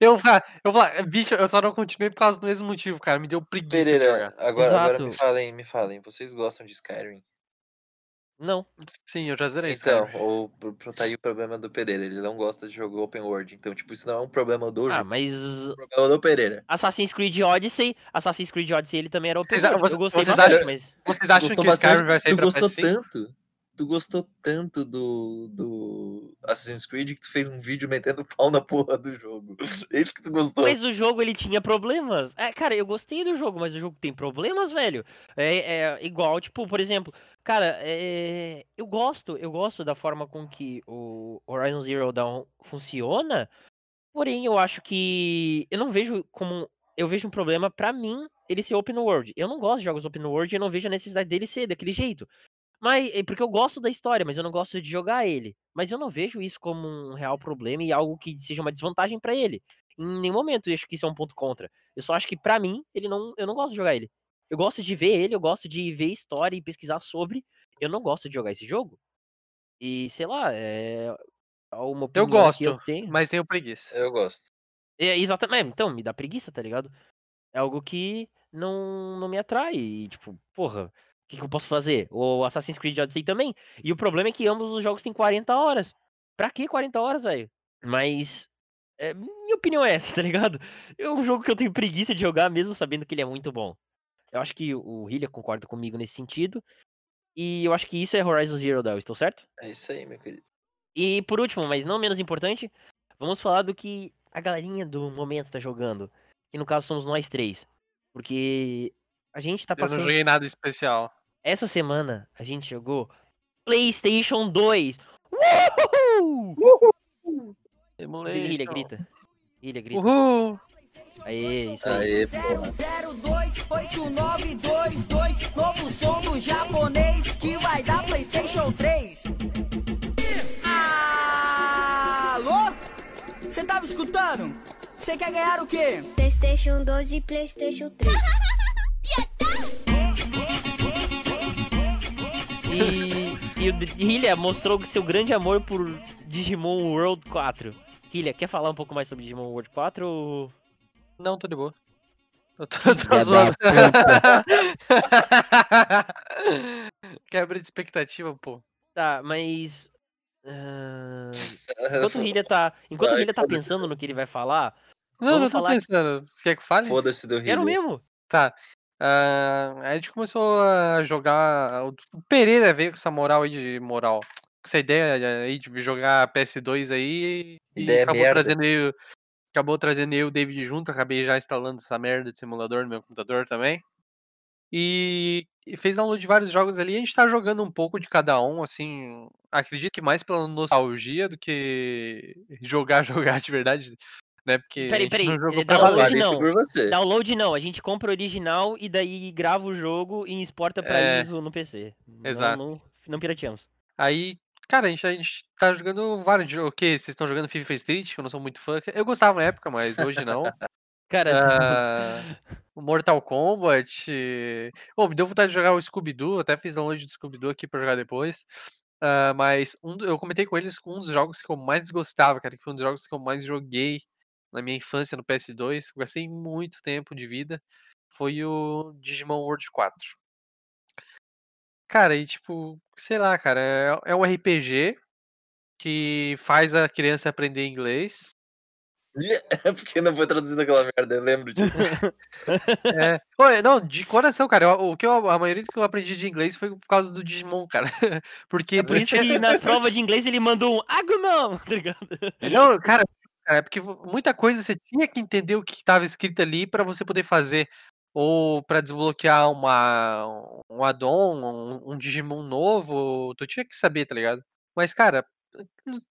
Eu, eu, bicho, eu só não continuei por causa do mesmo motivo, cara. Me deu preguiça Pereira, de. Agora, agora me falem, me falem. Vocês gostam de Skyrim? Não. Sim, eu já zerei Então, o, tá aí o problema do Pereira. Ele não gosta de jogo open world. Então, tipo, isso não é um problema do ah, jogo. mas. É um problema do Pereira. Assassin's Creed Odyssey. Assassin's Creed Odyssey ele também era open vocês, world. Vocês, eu gostei vocês bastante, acham, mas. Vocês acham que o Skyrim vai sair Tu pra gostou PS5? tanto? Tu gostou tanto do, do Assassin's Creed que tu fez um vídeo metendo pau na porra do jogo. É isso que tu gostou. Mas o jogo ele tinha problemas. É, cara, eu gostei do jogo, mas o jogo tem problemas, velho. É, é igual, tipo, por exemplo, cara, é, eu gosto, eu gosto da forma com que o Horizon Zero Dawn funciona. Porém, eu acho que eu não vejo como eu vejo um problema para mim ele ser open world. Eu não gosto de jogos open world e eu não vejo a necessidade dele ser daquele jeito. Mas é porque eu gosto da história, mas eu não gosto de jogar ele. Mas eu não vejo isso como um real problema e algo que seja uma desvantagem para ele. Em nenhum momento eu acho que isso é um ponto contra. Eu só acho que para mim, ele não, eu não gosto de jogar ele. Eu gosto de ver ele, eu gosto de ver história e pesquisar sobre. Eu não gosto de jogar esse jogo. E sei lá, é uma Eu opinião que gosto, eu tenho. mas tenho preguiça. Eu gosto. É, exatamente. Então, me dá preguiça, tá ligado? É algo que não, não me atrai. E, tipo, porra, que, que eu posso fazer? O Assassin's Creed Odyssey também. E o problema é que ambos os jogos têm 40 horas. Pra que 40 horas, velho? Mas. É, minha opinião é essa, tá ligado? É um jogo que eu tenho preguiça de jogar, mesmo sabendo que ele é muito bom. Eu acho que o Hillia concorda comigo nesse sentido. E eu acho que isso é Horizon Zero Dawn, estou certo? É isso aí, meu querido. E por último, mas não menos importante, vamos falar do que a galerinha do momento tá jogando. Que no caso somos nós três. Porque a gente tá Eu não passando. joguei nada especial. Essa semana a gente jogou PlayStation 2. Uhul! Ilha, grita. Ilha, grita. Uhul! Aê, isso aí. Aê, porra. 0028222 Novo som do japonês que vai dar Playstation 3 Alô? Você tava escutando? Você quer ganhar o quê? PlayStation 2 e PlayStation 3. E, e o Hillia mostrou seu grande amor por Digimon World 4. Hillia, quer falar um pouco mais sobre Digimon World 4 ou... Não, tô de boa. Eu tô, tô zoando. Quebra de expectativa, pô. Tá, mas... ah, enquanto o Hillia tá, enquanto o Vai, Hillia tá pensando no que ele vai falar, Não, não tô falar- pensando. Você quer que eu fale? Foda-se do quero Rio. mesmo. Tá. Ah, a gente começou a jogar. O Pereira veio com essa moral aí de moral. Com essa ideia aí de jogar PS2 aí. E Ideia acabou merda. trazendo eu. Acabou trazendo eu e o David junto. Acabei já instalando essa merda de simulador no meu computador também. E, e fez download de vários jogos ali. A gente tá jogando um pouco de cada um, assim. Acredito que mais pela nostalgia do que jogar, jogar de verdade. Né? Porque Peraí, peraí, não jogou eh, pra download isso não. por você. Download não, a gente compra o original e daí grava o jogo e exporta pra É, ISO no PC. Não- exato. Não, não, pirateamos. Aí, cara, a gente, a gente tá jogando vários jogos. O? Vocês estão jogando FIFA Street? que Eu não sou muito fã. Eu gostava na época, mas hoje não. Cara, o Mortal Kombat. Pô, me deu vontade de jogar o Scooby-Doo. Até fiz download do Scooby-Doo aqui pra jogar depois. Ah, mas um eu comentei com eles um dos jogos que eu mais gostava, cara. Que foi um dos jogos que eu mais joguei na minha infância no PS2. que eu Gastei muito tempo de vida. Foi o Digimon World 4. Cara, e tipo, sei lá, cara, é, é um RPG que faz a criança aprender inglês. É porque não foi traduzido aquela merda, eu lembro disso. É. Não, de coração, cara. eu- o que eu, a maioria do que eu aprendi de inglês foi por causa do Digimon, cara. Porque É por isso que nas provas de inglês ele mandou um Agumon, tá ligado? Não, cara, cara, é porque muita coisa você tinha que entender o que estava escrito ali pra você poder fazer. Ou pra desbloquear uma, um addon, um, um Digimon novo, tu tinha que saber, tá ligado? Mas, cara,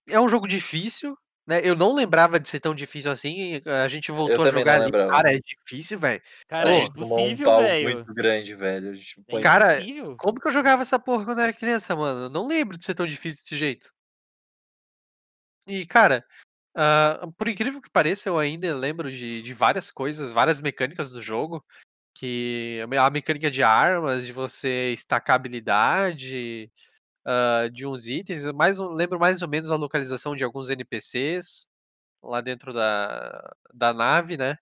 é um jogo difícil, né? Eu não lembrava de ser tão difícil assim. A gente voltou a jogar ali. lembrava. Cara, é difícil, velho. Cara, a é um impossível, pau velho. muito grande, velho. A gente põe- Cara, impossível. Como que eu jogava essa porra quando eu era criança, mano? Eu não lembro de ser tão difícil desse jeito. E, cara, ah, por incrível que pareça, eu ainda lembro de, de várias coisas, várias mecânicas do jogo. Que a me- a mecânica de armas, de você estacar habilidade, ah, de uns itens. Mais, lembro mais ou menos a localização de alguns NPCs lá dentro da, da nave, né?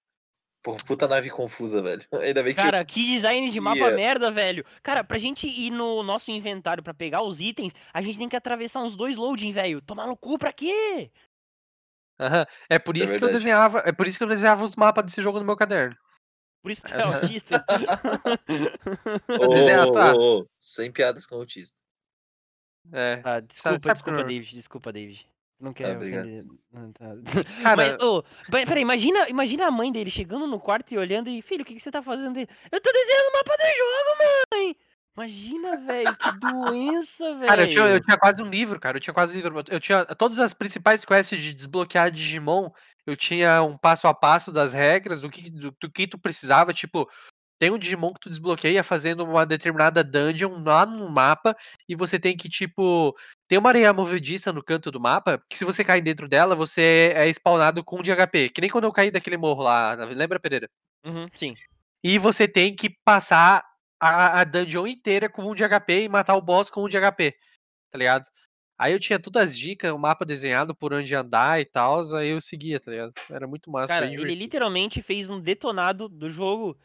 Porra, puta nave confusa, velho. Ainda bem que Cara, que design de mapa Yeah. merda, velho. Cara, pra gente ir no nosso inventário pra pegar os itens, a gente tem que atravessar uns dois loading, velho. Tomar no cu pra quê? Aham, É por Isso é isso que eu desenhava, é por isso que eu desenhava os mapas desse jogo no meu caderno. Por isso que é Essa- autista. Ô, desenhar, ô, tá. ô, ô, sem piadas com autista. É. Ah, desculpa, sabe desculpa, quando- David, desculpa, David. Não quero. Não, tá. Cara, Mas, pe- peraí, imagina, imagina a mãe dele chegando no quarto e olhando e, filho, o que, que você tá fazendo? Eu tô desenhando o mapa do jogo, mãe! Imagina, velho, que doença, velho. Cara, eu tinha, eu tinha quase um livro, cara. Eu tinha quase um livro. Eu tinha todas as principais quests de desbloquear Digimon. Eu tinha um passo a passo das regras, do que, do, do que tu precisava. Tipo, tem um Digimon que tu desbloqueia fazendo uma determinada dungeon lá no mapa. E você tem que, tipo. Tem uma areia movediça no canto do mapa. Que se você cair dentro dela, você é spawnado com um de HP. Que nem quando eu caí daquele morro lá. Lembra, Pereira? Uhum, sim. E você tem que passar a, a dungeon inteira com um de HP e matar o boss com um de HP, tá ligado? Aí eu tinha todas as dicas, o mapa desenhado por onde andar e tal, aí eu seguia, tá ligado? Era muito massa. Cara, ele literalmente fez um detonado do jogo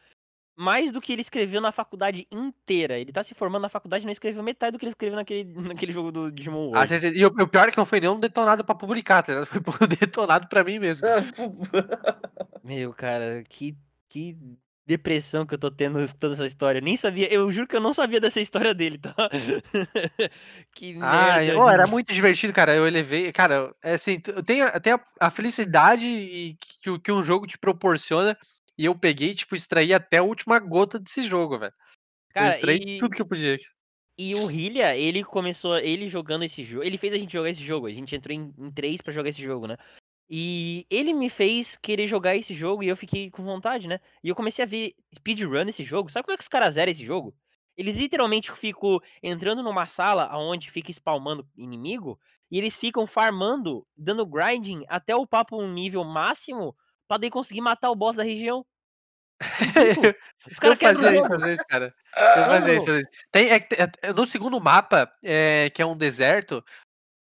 mais do que ele escreveu na faculdade inteira. Ele tá se formando na faculdade e não escreveu metade do que ele escreveu naquele, naquele jogo do Digimon Ah, World. certeza. E o, o pior é que não foi nenhum detonado pra publicar, tá ligado? Foi detonado pra mim mesmo. Meu, cara, que, que depressão que eu tô tendo toda essa história. Nem sabia, eu juro que eu não sabia dessa história dele, tá? que Ah, merda. ô, era muito divertido, cara. Eu elevei. Cara, é assim, tu- tem, a- a, a felicidade e que, o- que um jogo te proporciona. E eu peguei, tipo, extraí até a última gota desse jogo, velho. Eu Cara, extraí e, tudo que eu podia. e o Hylia, ele começou, ele jogando esse jogo, ele fez a gente jogar esse jogo, a gente entrou em, em três pra jogar esse jogo, né? E ele me fez querer jogar esse jogo e eu fiquei com vontade, né? E eu comecei a ver speedrun nesse jogo. Sabe como é que os caras zeram esse jogo? Eles literalmente ficam entrando numa sala onde fica spawnando inimigo e eles ficam farmando, dando grinding até o papo um nível máximo pra daí conseguir matar o boss da região. Ridículo. Os Eu fazia isso às vezes, cara. Eu fazia isso às vezes. Tem, é te- é- no segundo mapa, é, que é um deserto,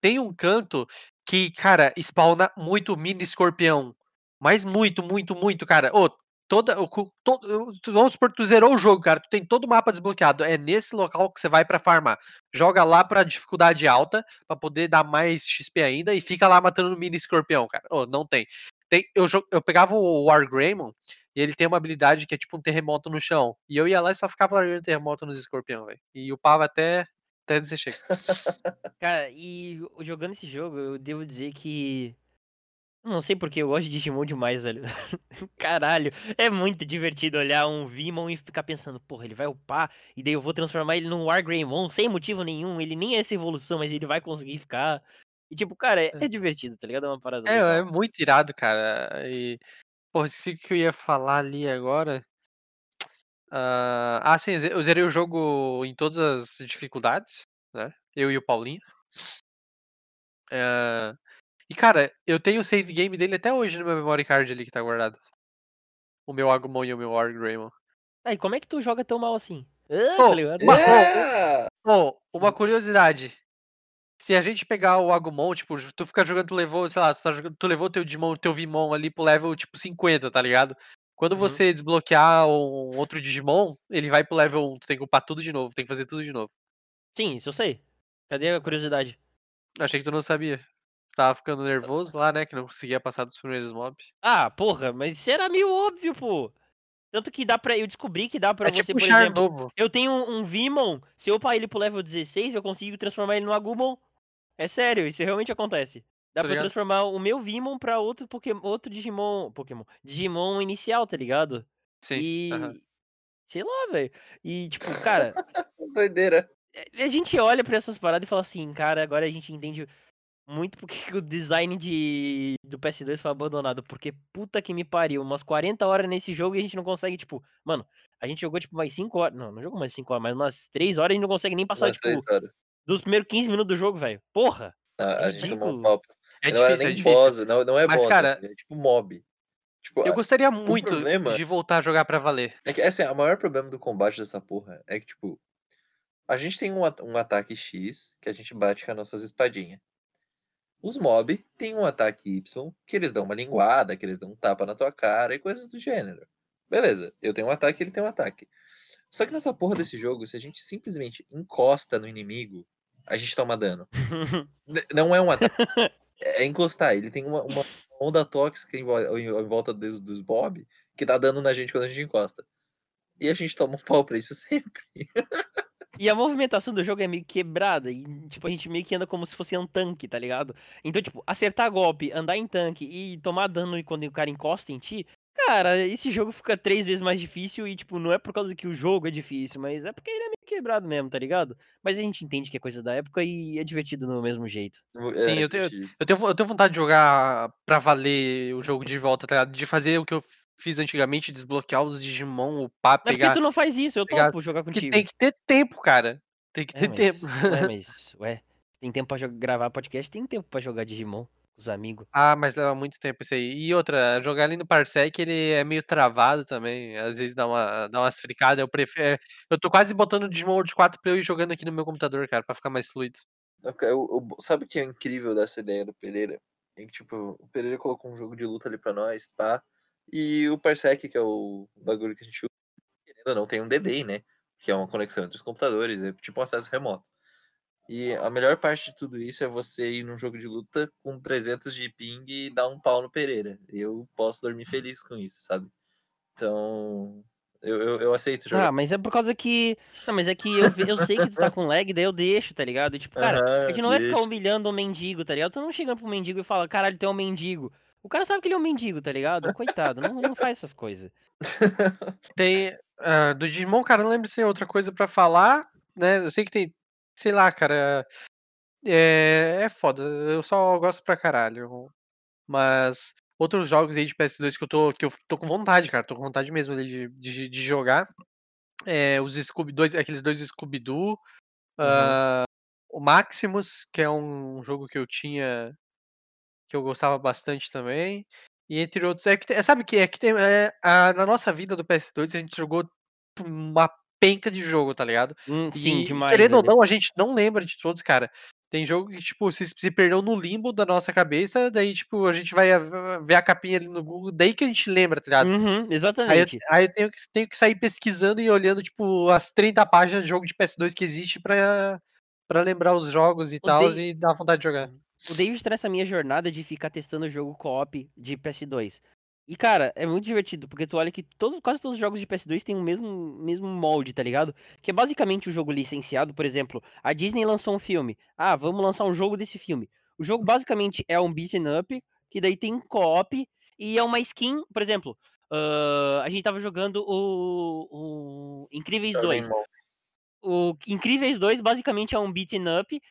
tem um canto que, cara, spawna muito mini escorpião. Mas muito, muito, muito, cara. Ô, toda, todo, vamos supor que tu zerou o jogo, cara. Tu tem todo o mapa desbloqueado. É nesse local que você vai pra farmar. Joga lá pra dificuldade alta, pra poder dar mais XP ainda, e fica lá matando mini escorpião, cara. Ô, não tem. tem eu, eu pegava o Wargreymon, e ele tem uma habilidade que é tipo um terremoto no chão. E eu ia lá e só ficava largando terremoto nos escorpião, velho. E upava até, até você chega. Cara, e jogando esse jogo, eu devo dizer que. Não sei porque eu gosto de Digimon demais, velho. Caralho, é muito divertido olhar um Vimon e ficar pensando, porra, ele vai upar, e daí eu vou transformar ele num Wargreymon sem motivo nenhum. Ele nem é essa evolução, mas ele vai conseguir ficar. E tipo, cara, é, é divertido, tá ligado? É uma parada É, é legal. muito irado, cara. E. Pô, o que eu ia falar ali agora. Ah, ah, sim, eu ze- eu zerei o jogo em todas as dificuldades, né? Eu e o Paulinho. Ah, e, cara, eu tenho o save game dele até hoje no meu memory card ali que tá guardado. O meu Agumon e o meu Wargreymon. Aí, como é que tu joga tão mal assim? Ah, Pô, tá ligado? uma- É! Ó, uma curiosidade. Se a gente pegar o Agumon, tipo, tu fica jogando, tu levou, sei lá, tu, tá jogando, tu levou teu Digimon, teu Vimon ali pro level, tipo, 50, tá ligado? Quando Uhum. você desbloquear um outro Digimon, ele vai pro level 1, tu tem que upar tudo de novo, tem que fazer tudo de novo. Sim, isso eu sei. Cadê a curiosidade? Achei que tu não sabia. Você tava ficando nervoso lá, né? Que não conseguia passar dos primeiros mobs. Ah, porra, mas isso era meio óbvio, pô. Tanto que dá pra. Eu descobri que dá pra É você, tipo por char exemplo. novo. Eu tenho um, um Vimon, se eu upar ele pro level 16, eu consigo transformar ele no Agumon. É sério, isso realmente acontece. Dá Tá pra ligado? transformar o meu Vimon pra outro Pokémon, outro Digimon, Pokémon, Digimon inicial, tá ligado? Sim. E aham. sei lá, velho. E tipo, cara, Doideira. a gente olha pra essas paradas e fala assim, cara, agora a gente entende muito porque que o design de do PS2 foi abandonado, porque puta que me pariu, umas 40 horas nesse jogo e a gente não consegue, tipo, mano, a gente jogou tipo mais 5 horas, não, não jogou mais 5 horas, mas umas 3 horas e a gente não consegue nem passar, Umas tipo, dos primeiros 15 minutos do jogo, velho. Porra! A, a É gente tomou um pau. É não era difícil, é nem difícil. boss, não, não é Mas, boss, cara, é tipo mob. Tipo, Eu gostaria muito problema- de voltar a jogar pra valer. é que assim, o maior problema do combate dessa porra é que, tipo, a gente tem um, um ataque X que a gente bate com as nossas espadinhas. Os mob têm um ataque Y que eles dão uma linguada, que eles dão um tapa na tua cara e coisas do gênero. Beleza, eu tenho um ataque, ele tem um ataque. Só que nessa porra desse jogo, se a gente simplesmente encosta no inimigo, a gente toma dano. Não é um ataque. É encostar. Ele tem uma, uma onda tóxica em, vo- em- volta dos, dos Bob que dá dano na gente quando a gente encosta. E a gente toma um pau pra isso sempre. E a movimentação do jogo é meio quebrada. E, tipo, a gente meio que anda como se fosse um tanque, tá ligado? Então, tipo, acertar golpe, andar em tanque e tomar dano quando o cara encosta em ti. Cara, esse jogo fica três vezes mais difícil e, tipo, não é por causa que o jogo é difícil, mas é porque ele é meio quebrado mesmo, tá ligado? Mas a gente entende que é coisa da época e é divertido do mesmo jeito. É, Sim, eu tenho-. Eu tenho, eu tenho vontade de jogar pra valer o jogo de volta, tá ligado? De fazer o que eu fiz antigamente, desbloquear os Digimon, upar, Mas por que pegar. tu não faz isso? Eu pegar- topo jogar Porque contigo. tem que ter tempo, cara. Tem que É, ter mas, tempo. ué, mas, ué, tem tempo pra jo- gravar podcast, tem tempo pra jogar Digimon os amigos. Ah, mas leva muito tempo isso aí. E outra, jogar ali no Parsec, ele é meio travado também. Às vezes dá, uma, dá umas fricadas. Eu prefiro. Eu tô quase botando o Digimon World 4 pra eu ir jogando aqui no meu computador, cara, pra ficar mais fluido. Cara, eu- eu- sabe o que é incrível dessa ideia do Pereira? É que, tipo, o Pereira colocou um jogo de luta ali pra nós, pá. E o Parsec, que é o bagulho que a gente usa, querendo ou não, tem um DD, né? Que é uma conexão entre os computadores, é tipo um acesso remoto. E a melhor parte de tudo isso é você ir num jogo de luta com 300 de ping e dar um pau no Pereira. Eu posso dormir feliz com isso, sabe? Então, eu, eu, eu aceito jogar. Ah, mas é por causa que. Não, mas é que eu, eu sei que tu tá com lag, daí eu deixo, tá ligado? E, tipo, cara, a gente não vai ficar deixa. humilhando o mendigo, tá ligado? Tu não chega pro mendigo e fala, caralho, tu é um mendigo. O cara sabe que ele é um mendigo, tá ligado? Coitado, não, não faz essas coisas. Tem. ah, do Digimon, cara, não lembro se tem outra coisa pra falar, né? Eu sei que tem. Sei lá, cara. É, é foda. Eu só gosto pra caralho. Mas outros jogos aí de PS2 que eu tô, que eu tô com vontade, cara. Tô com vontade mesmo de, de, de jogar. É, os Scooby, dois, aqueles dois Scooby-Doo. ah, o Maximus, que é um jogo que eu tinha. Que eu gostava bastante também. E entre outros. É que, tem- sabe que é que tem. é, a- na nossa vida do PS2 a gente jogou uma penca de jogo, tá ligado? Hum, sim, E, demais. querendo ou não, a gente não lembra de todos, cara. Tem jogo que, tipo, se, se perdeu no limbo da nossa cabeça, daí, tipo, a gente vai a- ver a capinha ali no Google, daí que a gente lembra, tá ligado? Uhum, Aí, exatamente. aí eu tenho, que, tenho que sair pesquisando e olhando, tipo, as 30 páginas de jogo de PS2 que existe pra, pra lembrar os jogos e tal, e dar vontade de jogar. O David traz essa minha jornada de ficar testando o jogo co-op de PS2. E, cara, é muito divertido, porque tu olha que todos, quase todos os jogos de PS2 têm o mesmo, mesmo molde, tá ligado? Que é basicamente o jogo licenciado, por exemplo, a Disney lançou um filme. Ah, vamos lançar um jogo desse filme. O jogo basicamente é um beat'em up, que daí tem co-op, e é uma skin, por exemplo, ah, a gente tava jogando o, o Incríveis 2. O Incríveis 2 basicamente é um beat'em up,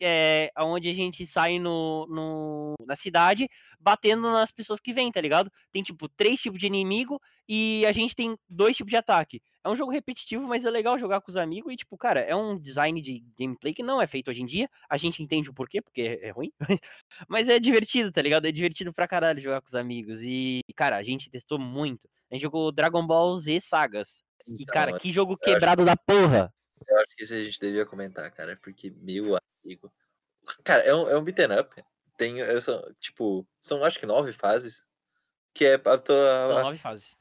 é, onde a gente sai no, no- na cidade batendo nas pessoas que vêm, tá ligado? Tem, tipo, três tipos de inimigo e a gente tem dois tipos de ataque. É um jogo repetitivo, mas é legal jogar com os amigos e, tipo, cara, é um design de gameplay que não é feito hoje em dia. A gente entende o porquê, porque é é ruim. mas é divertido, tá ligado? É divertido pra caralho jogar com os amigos. E, cara, a gente testou muito. A gente jogou Dragon Ball Z Sagas. E, Então, cara, que jogo acho- quebrado da porra! Eu acho que isso a gente devia comentar, cara, porque, meu amigo. Cara, é um, é um beat'em up. Tem, eu sou, tipo, são acho que nove fases. Que é a tua. São a- nove fases.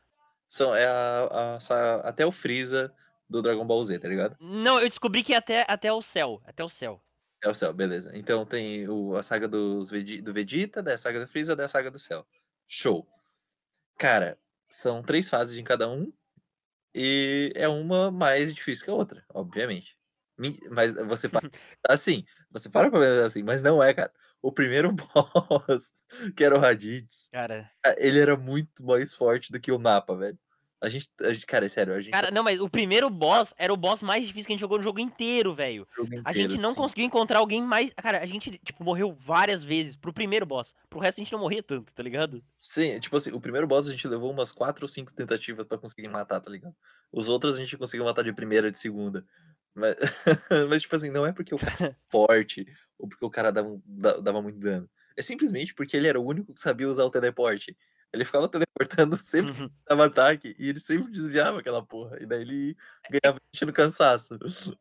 são, é a, a- sa- até o Freeza do Dragon Ball Z, tá ligado? Não, eu descobri que é até, até o céu. Até o céu. É o céu, beleza. Então tem o, a saga dos do Vegeta, da saga do Freeza, da saga do céu. Show. Cara, são três fases em cada um. E é uma mais difícil que a outra, obviamente. Mas você para assim, você para pra pensar assim, mas não é, cara. O primeiro boss, que era o Raditz, Cara, ele era muito mais forte do que o Napa, velho. A gente, a gente, cara, é sério, a gente cara, não, mas o primeiro boss era o boss mais difícil que a gente jogou no jogo inteiro, velho. A gente não sim. conseguiu encontrar alguém mais. Cara, a gente, tipo, morreu várias vezes pro primeiro boss. Pro resto a gente não morria tanto, tá ligado? Sim, tipo assim, o primeiro boss a gente levou umas quatro ou cinco tentativas pra conseguir matar, tá ligado? Os outros a gente conseguiu matar de primeira, de segunda. Mas, mas tipo assim, não é porque o cara é forte ou porque o cara dava, da- dava muito dano. É simplesmente porque ele era o único que sabia usar o teleporte. Ele ficava teleportando sempre que dava ataque e ele sempre desviava aquela porra. E daí ele ganhava no cansaço.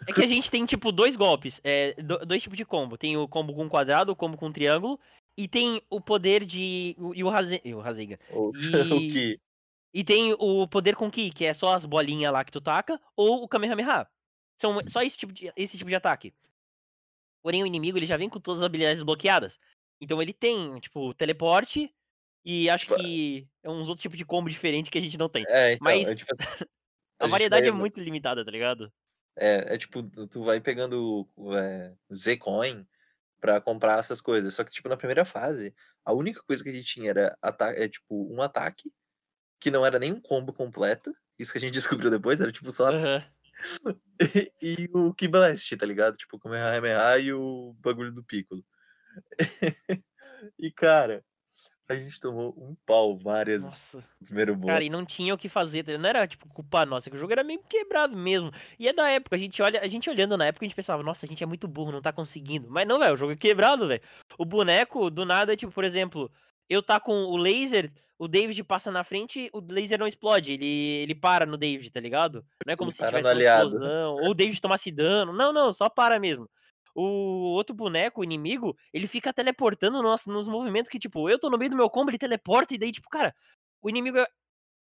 É que a gente tem, tipo, dois golpes. É, do- dois tipos de combo. Tem o combo com quadrado, o combo com triângulo. E tem o poder de. E o, Raze... e o E- o que E tem o poder com Ki, que é só as bolinhas lá que tu taca, ou o Kamehameha. São só esse tipo de, esse tipo de ataque. Porém, o inimigo ele já vem com todas as habilidades bloqueadas. Então ele tem, tipo, teleporte e acho que é uns outros tipos de combo diferentes que a gente não tem. É, então, Mas é, tipo, A gente variedade vai- é muito limitada, tá ligado? É, é tipo, tu vai pegando é, Z-Coin pra comprar essas coisas. Só que, tipo, na primeira fase, a única coisa que a gente tinha era é, tipo, um ataque, que não era nem um combo completo. Isso que a gente descobriu depois, era tipo só Aham. e, e o Ki Blast, tá ligado? Tipo, o Kamehameha e o bagulho do Piccolo. e, cara, a gente tomou um pau várias Nossa. no primeiro boss. Cara, e não tinha o que fazer, tá? não era tipo culpa nossa, que o jogo era meio quebrado mesmo. E é da época, a gente olha, a gente olhando na época, a gente pensava, nossa, a gente é muito burro, não tá conseguindo. Mas não, velho, o jogo é quebrado, velho. O boneco, do nada, tipo, por exemplo, eu tá com o laser, o David passa na frente, o laser não explode, ele, ele para no David, tá ligado? Não é como Ele se tivesse uma aliado. explosão, ou o David tomasse dano. Não, não, só para mesmo. O outro boneco, o inimigo, ele fica teleportando nos, nos movimentos que, tipo, eu tô no meio do meu combo, ele teleporta, e daí, tipo, cara, o inimigo é,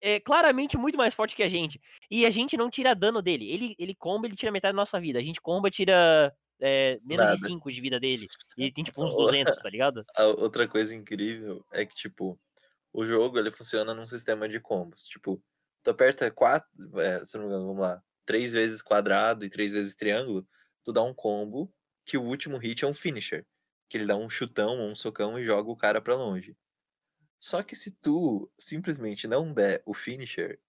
é claramente muito mais forte que a gente. E a gente não tira dano dele. Ele, ele comba, ele tira metade da nossa vida. A gente comba, tira é, menos de Nada. 5 de vida dele. E ele tem, tipo, uns Ô, 200, tá ligado? A outra coisa incrível é que, tipo, o jogo ele funciona num sistema de combos. Tipo, tu aperta quatro, é, se não me engano, vamos lá, três vezes quadrado e três vezes triângulo, tu dá um combo que o último hit é um finisher. Que ele dá um chutão ou um socão e joga o cara pra longe. Só que se tu simplesmente não der o finisher,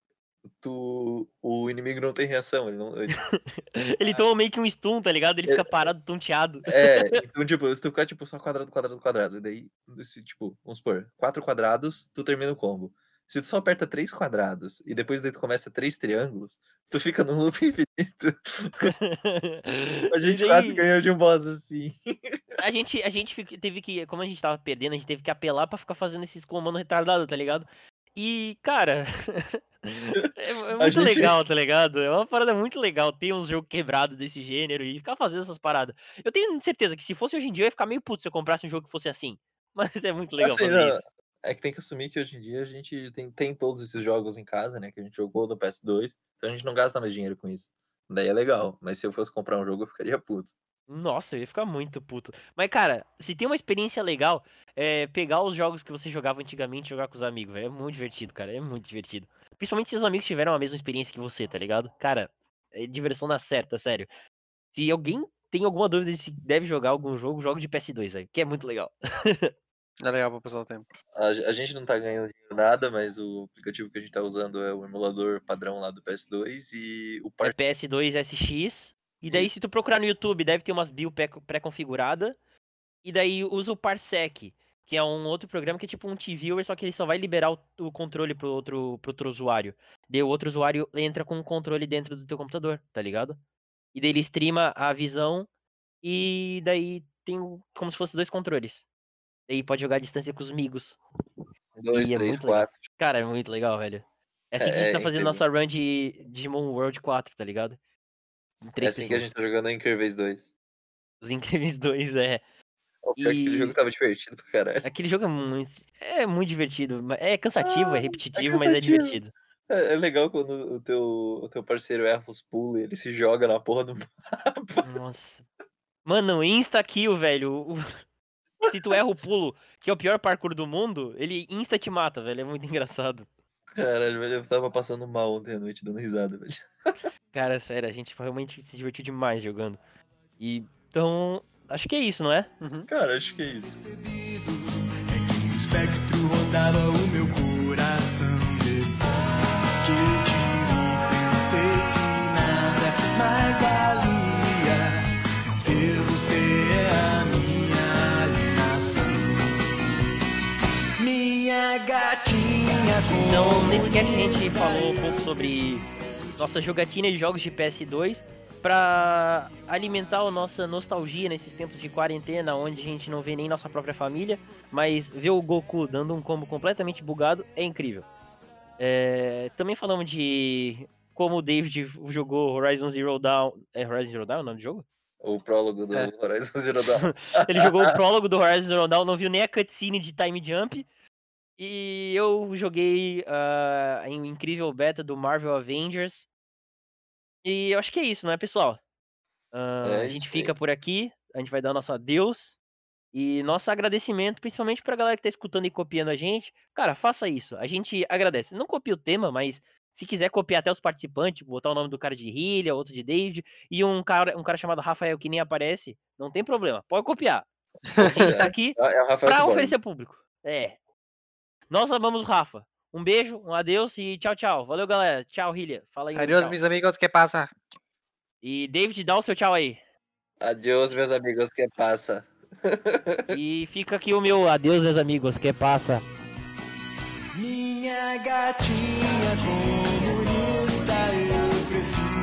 tu, o inimigo não tem reação. Ele não, ele- Ele toma meio que um stun, tá ligado? Ele fica parado, tonteado. É, então, tipo, se tu ficar, tipo, só quadrado, quadrado, quadrado, e daí, se, tipo, vamos supor, quatro quadrados, tu termina o combo. Se tu só aperta três quadrados e depois daí tu começa três triângulos, tu fica num loop infinito. A gente quase daí- ganhou de um boss assim. A gente, a gente teve que, como a gente tava perdendo, a gente teve que apelar pra ficar fazendo esses comandos retardados, tá ligado? E, cara, é, é muito gente- legal, tá ligado? É uma parada muito legal ter um jogo quebrado desse gênero e ficar fazendo essas paradas. Eu tenho certeza que se fosse hoje em dia eu ia ficar meio puto se eu comprasse um jogo que fosse assim. Mas é muito legal Assim, fazer não, isso. É que tem que assumir que hoje em dia a gente tem, tem todos esses jogos em casa, né? Que a gente jogou no PS2, então a gente não gasta mais dinheiro com isso. Daí é legal, mas se eu fosse comprar um jogo eu ficaria puto. Nossa, eu ia ficar muito puto. Mas, cara, se tem uma experiência legal, é pegar os jogos que você jogava antigamente e jogar com os amigos, velho. É muito divertido, cara. É muito divertido. Principalmente se os amigos tiveram a mesma experiência que você, tá ligado? Cara, é diversão na certa, sério. Se alguém tem alguma dúvida se deve jogar algum jogo, joga de PS2, velho. Que é muito legal. É legal pra passar o tempo. A, a gente não tá ganhando nada, mas o aplicativo que a gente tá usando é o emulador padrão lá do PS2 e o É par... PS2 SX. E daí, Isso. se tu procurar no YouTube, deve ter umas pré- pré-configurada. E daí usa o Parsec, que é um outro programa que é tipo um T-Viewer, só que ele só vai liberar o, o controle pro outro, pro outro usuário. Daí o outro usuário entra com o controle dentro do teu computador, tá ligado? E daí ele streama a visão e daí tem como se fosse dois controles. Daí pode jogar à distância com os amigos. 2, e é 3, muito legal. 4. Cara, é muito legal, velho. É assim que a É gente tá fazendo incrível. nossa run de Digimon World 4, tá ligado? É três assim que a gente tá jogando em Incríveis 2. Os Incríveis 2, é. O pior é que aquele E- jogo tava divertido pra caralho. Aquele jogo é muito. É muito divertido. É cansativo, Ah, é é repetitivo, mas é cansativo. divertido. É, é legal quando o teu, o teu parceiro erra os pulos e ele se joga na porra do mapa. Nossa. Mano, insta-kill, velho. Se tu erra o pulo, que é o pior parkour do mundo, ele insta te mata, velho. É muito engraçado. Caralho, velho, eu tava passando mal ontem à noite dando risada, velho. Cara, sério, a gente realmente se divertiu demais jogando. E então, acho que é isso, não é? Cara, acho que é isso. O espectro rodava o meu coração Depois que eu te vi pensei que nada mais valia Então, nesse cast a gente falou um pouco sobre nossa jogatina de jogos de PS2 pra alimentar a nossa nostalgia nesses tempos de quarentena, onde a gente não vê nem nossa própria família, mas ver o Goku dando um combo completamente bugado é incrível. É, também falamos de como o David jogou Horizon Zero Dawn. É Horizon Zero Dawn o nome do jogo? O prólogo do É. Horizon Zero Dawn. Ele jogou o prólogo do Horizon Zero Dawn, não viu nem a cutscene de Time Jump. E eu joguei ah, em um incrível beta do Marvel Avengers. E eu acho que é isso, não é, pessoal? Ah, É a gente aí. fica por aqui, a gente vai dar nosso adeus. E nosso agradecimento, principalmente pra galera que tá escutando e copiando a gente. Cara, faça isso. A gente agradece. Não copia o tema, mas se quiser copiar até os participantes, botar o nome do cara de Hilha, outro de David, e um cara, um cara chamado Rafael que nem aparece, não tem problema. Pode copiar. A gente tá aqui É Rafael pra oferecer público. É. Nós amamos o Rafa. Um beijo, um adeus e tchau, tchau. Valeu, galera. Tchau, Hilha. Fala aí. tchau. meus amigos, que passa? E David, dá o seu tchau aí. Adiós, meus amigos, que passa. E fica aqui o meu adeus, meus amigos. Que passa. Minha gatinha comunista, eu preciso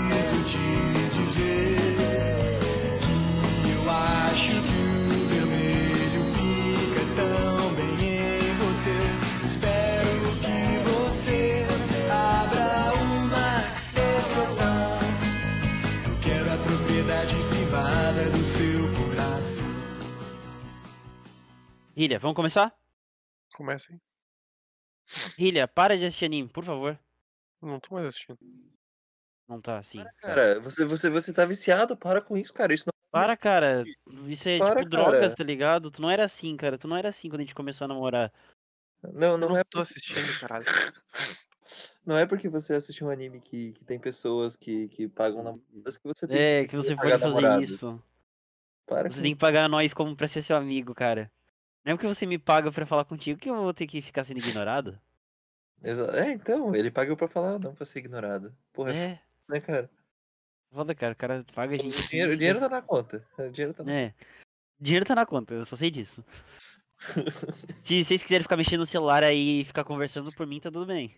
Hilha, vamos começar? Começa aí. Hilha, para de assistir anime, por favor. Não tô mais assistindo. Não tá assim. Cara, você, você, você tá viciado, para com isso, cara. Isso não Para, cara. Isso é Para, tipo drogas, cara. tá ligado? Tu não era assim, cara. Tu não era assim quando a gente começou a namorar. Não, Eu não, não é, tô assistindo, caralho. não é porque você assistiu um anime que, que tem pessoas que, que pagam namoradas que você tem É, que, que você pode fazer namoradas. isso. Para Você tem que pagar nós como pra ser seu amigo, cara. Não é porque você me paga pra falar contigo que eu vou ter que ficar sendo ignorado. Exa- É, então, ele pagou pra falar, não pra ser ignorado. Porra, é, É, foda, né, cara? foda, cara. O cara paga a O gente. dinheiro, o dinheiro tá na conta. O dinheiro tá na É. Dinheiro tá na conta, eu só sei disso. Se vocês quiserem ficar mexendo no celular aí e ficar conversando por mim, tá tudo bem.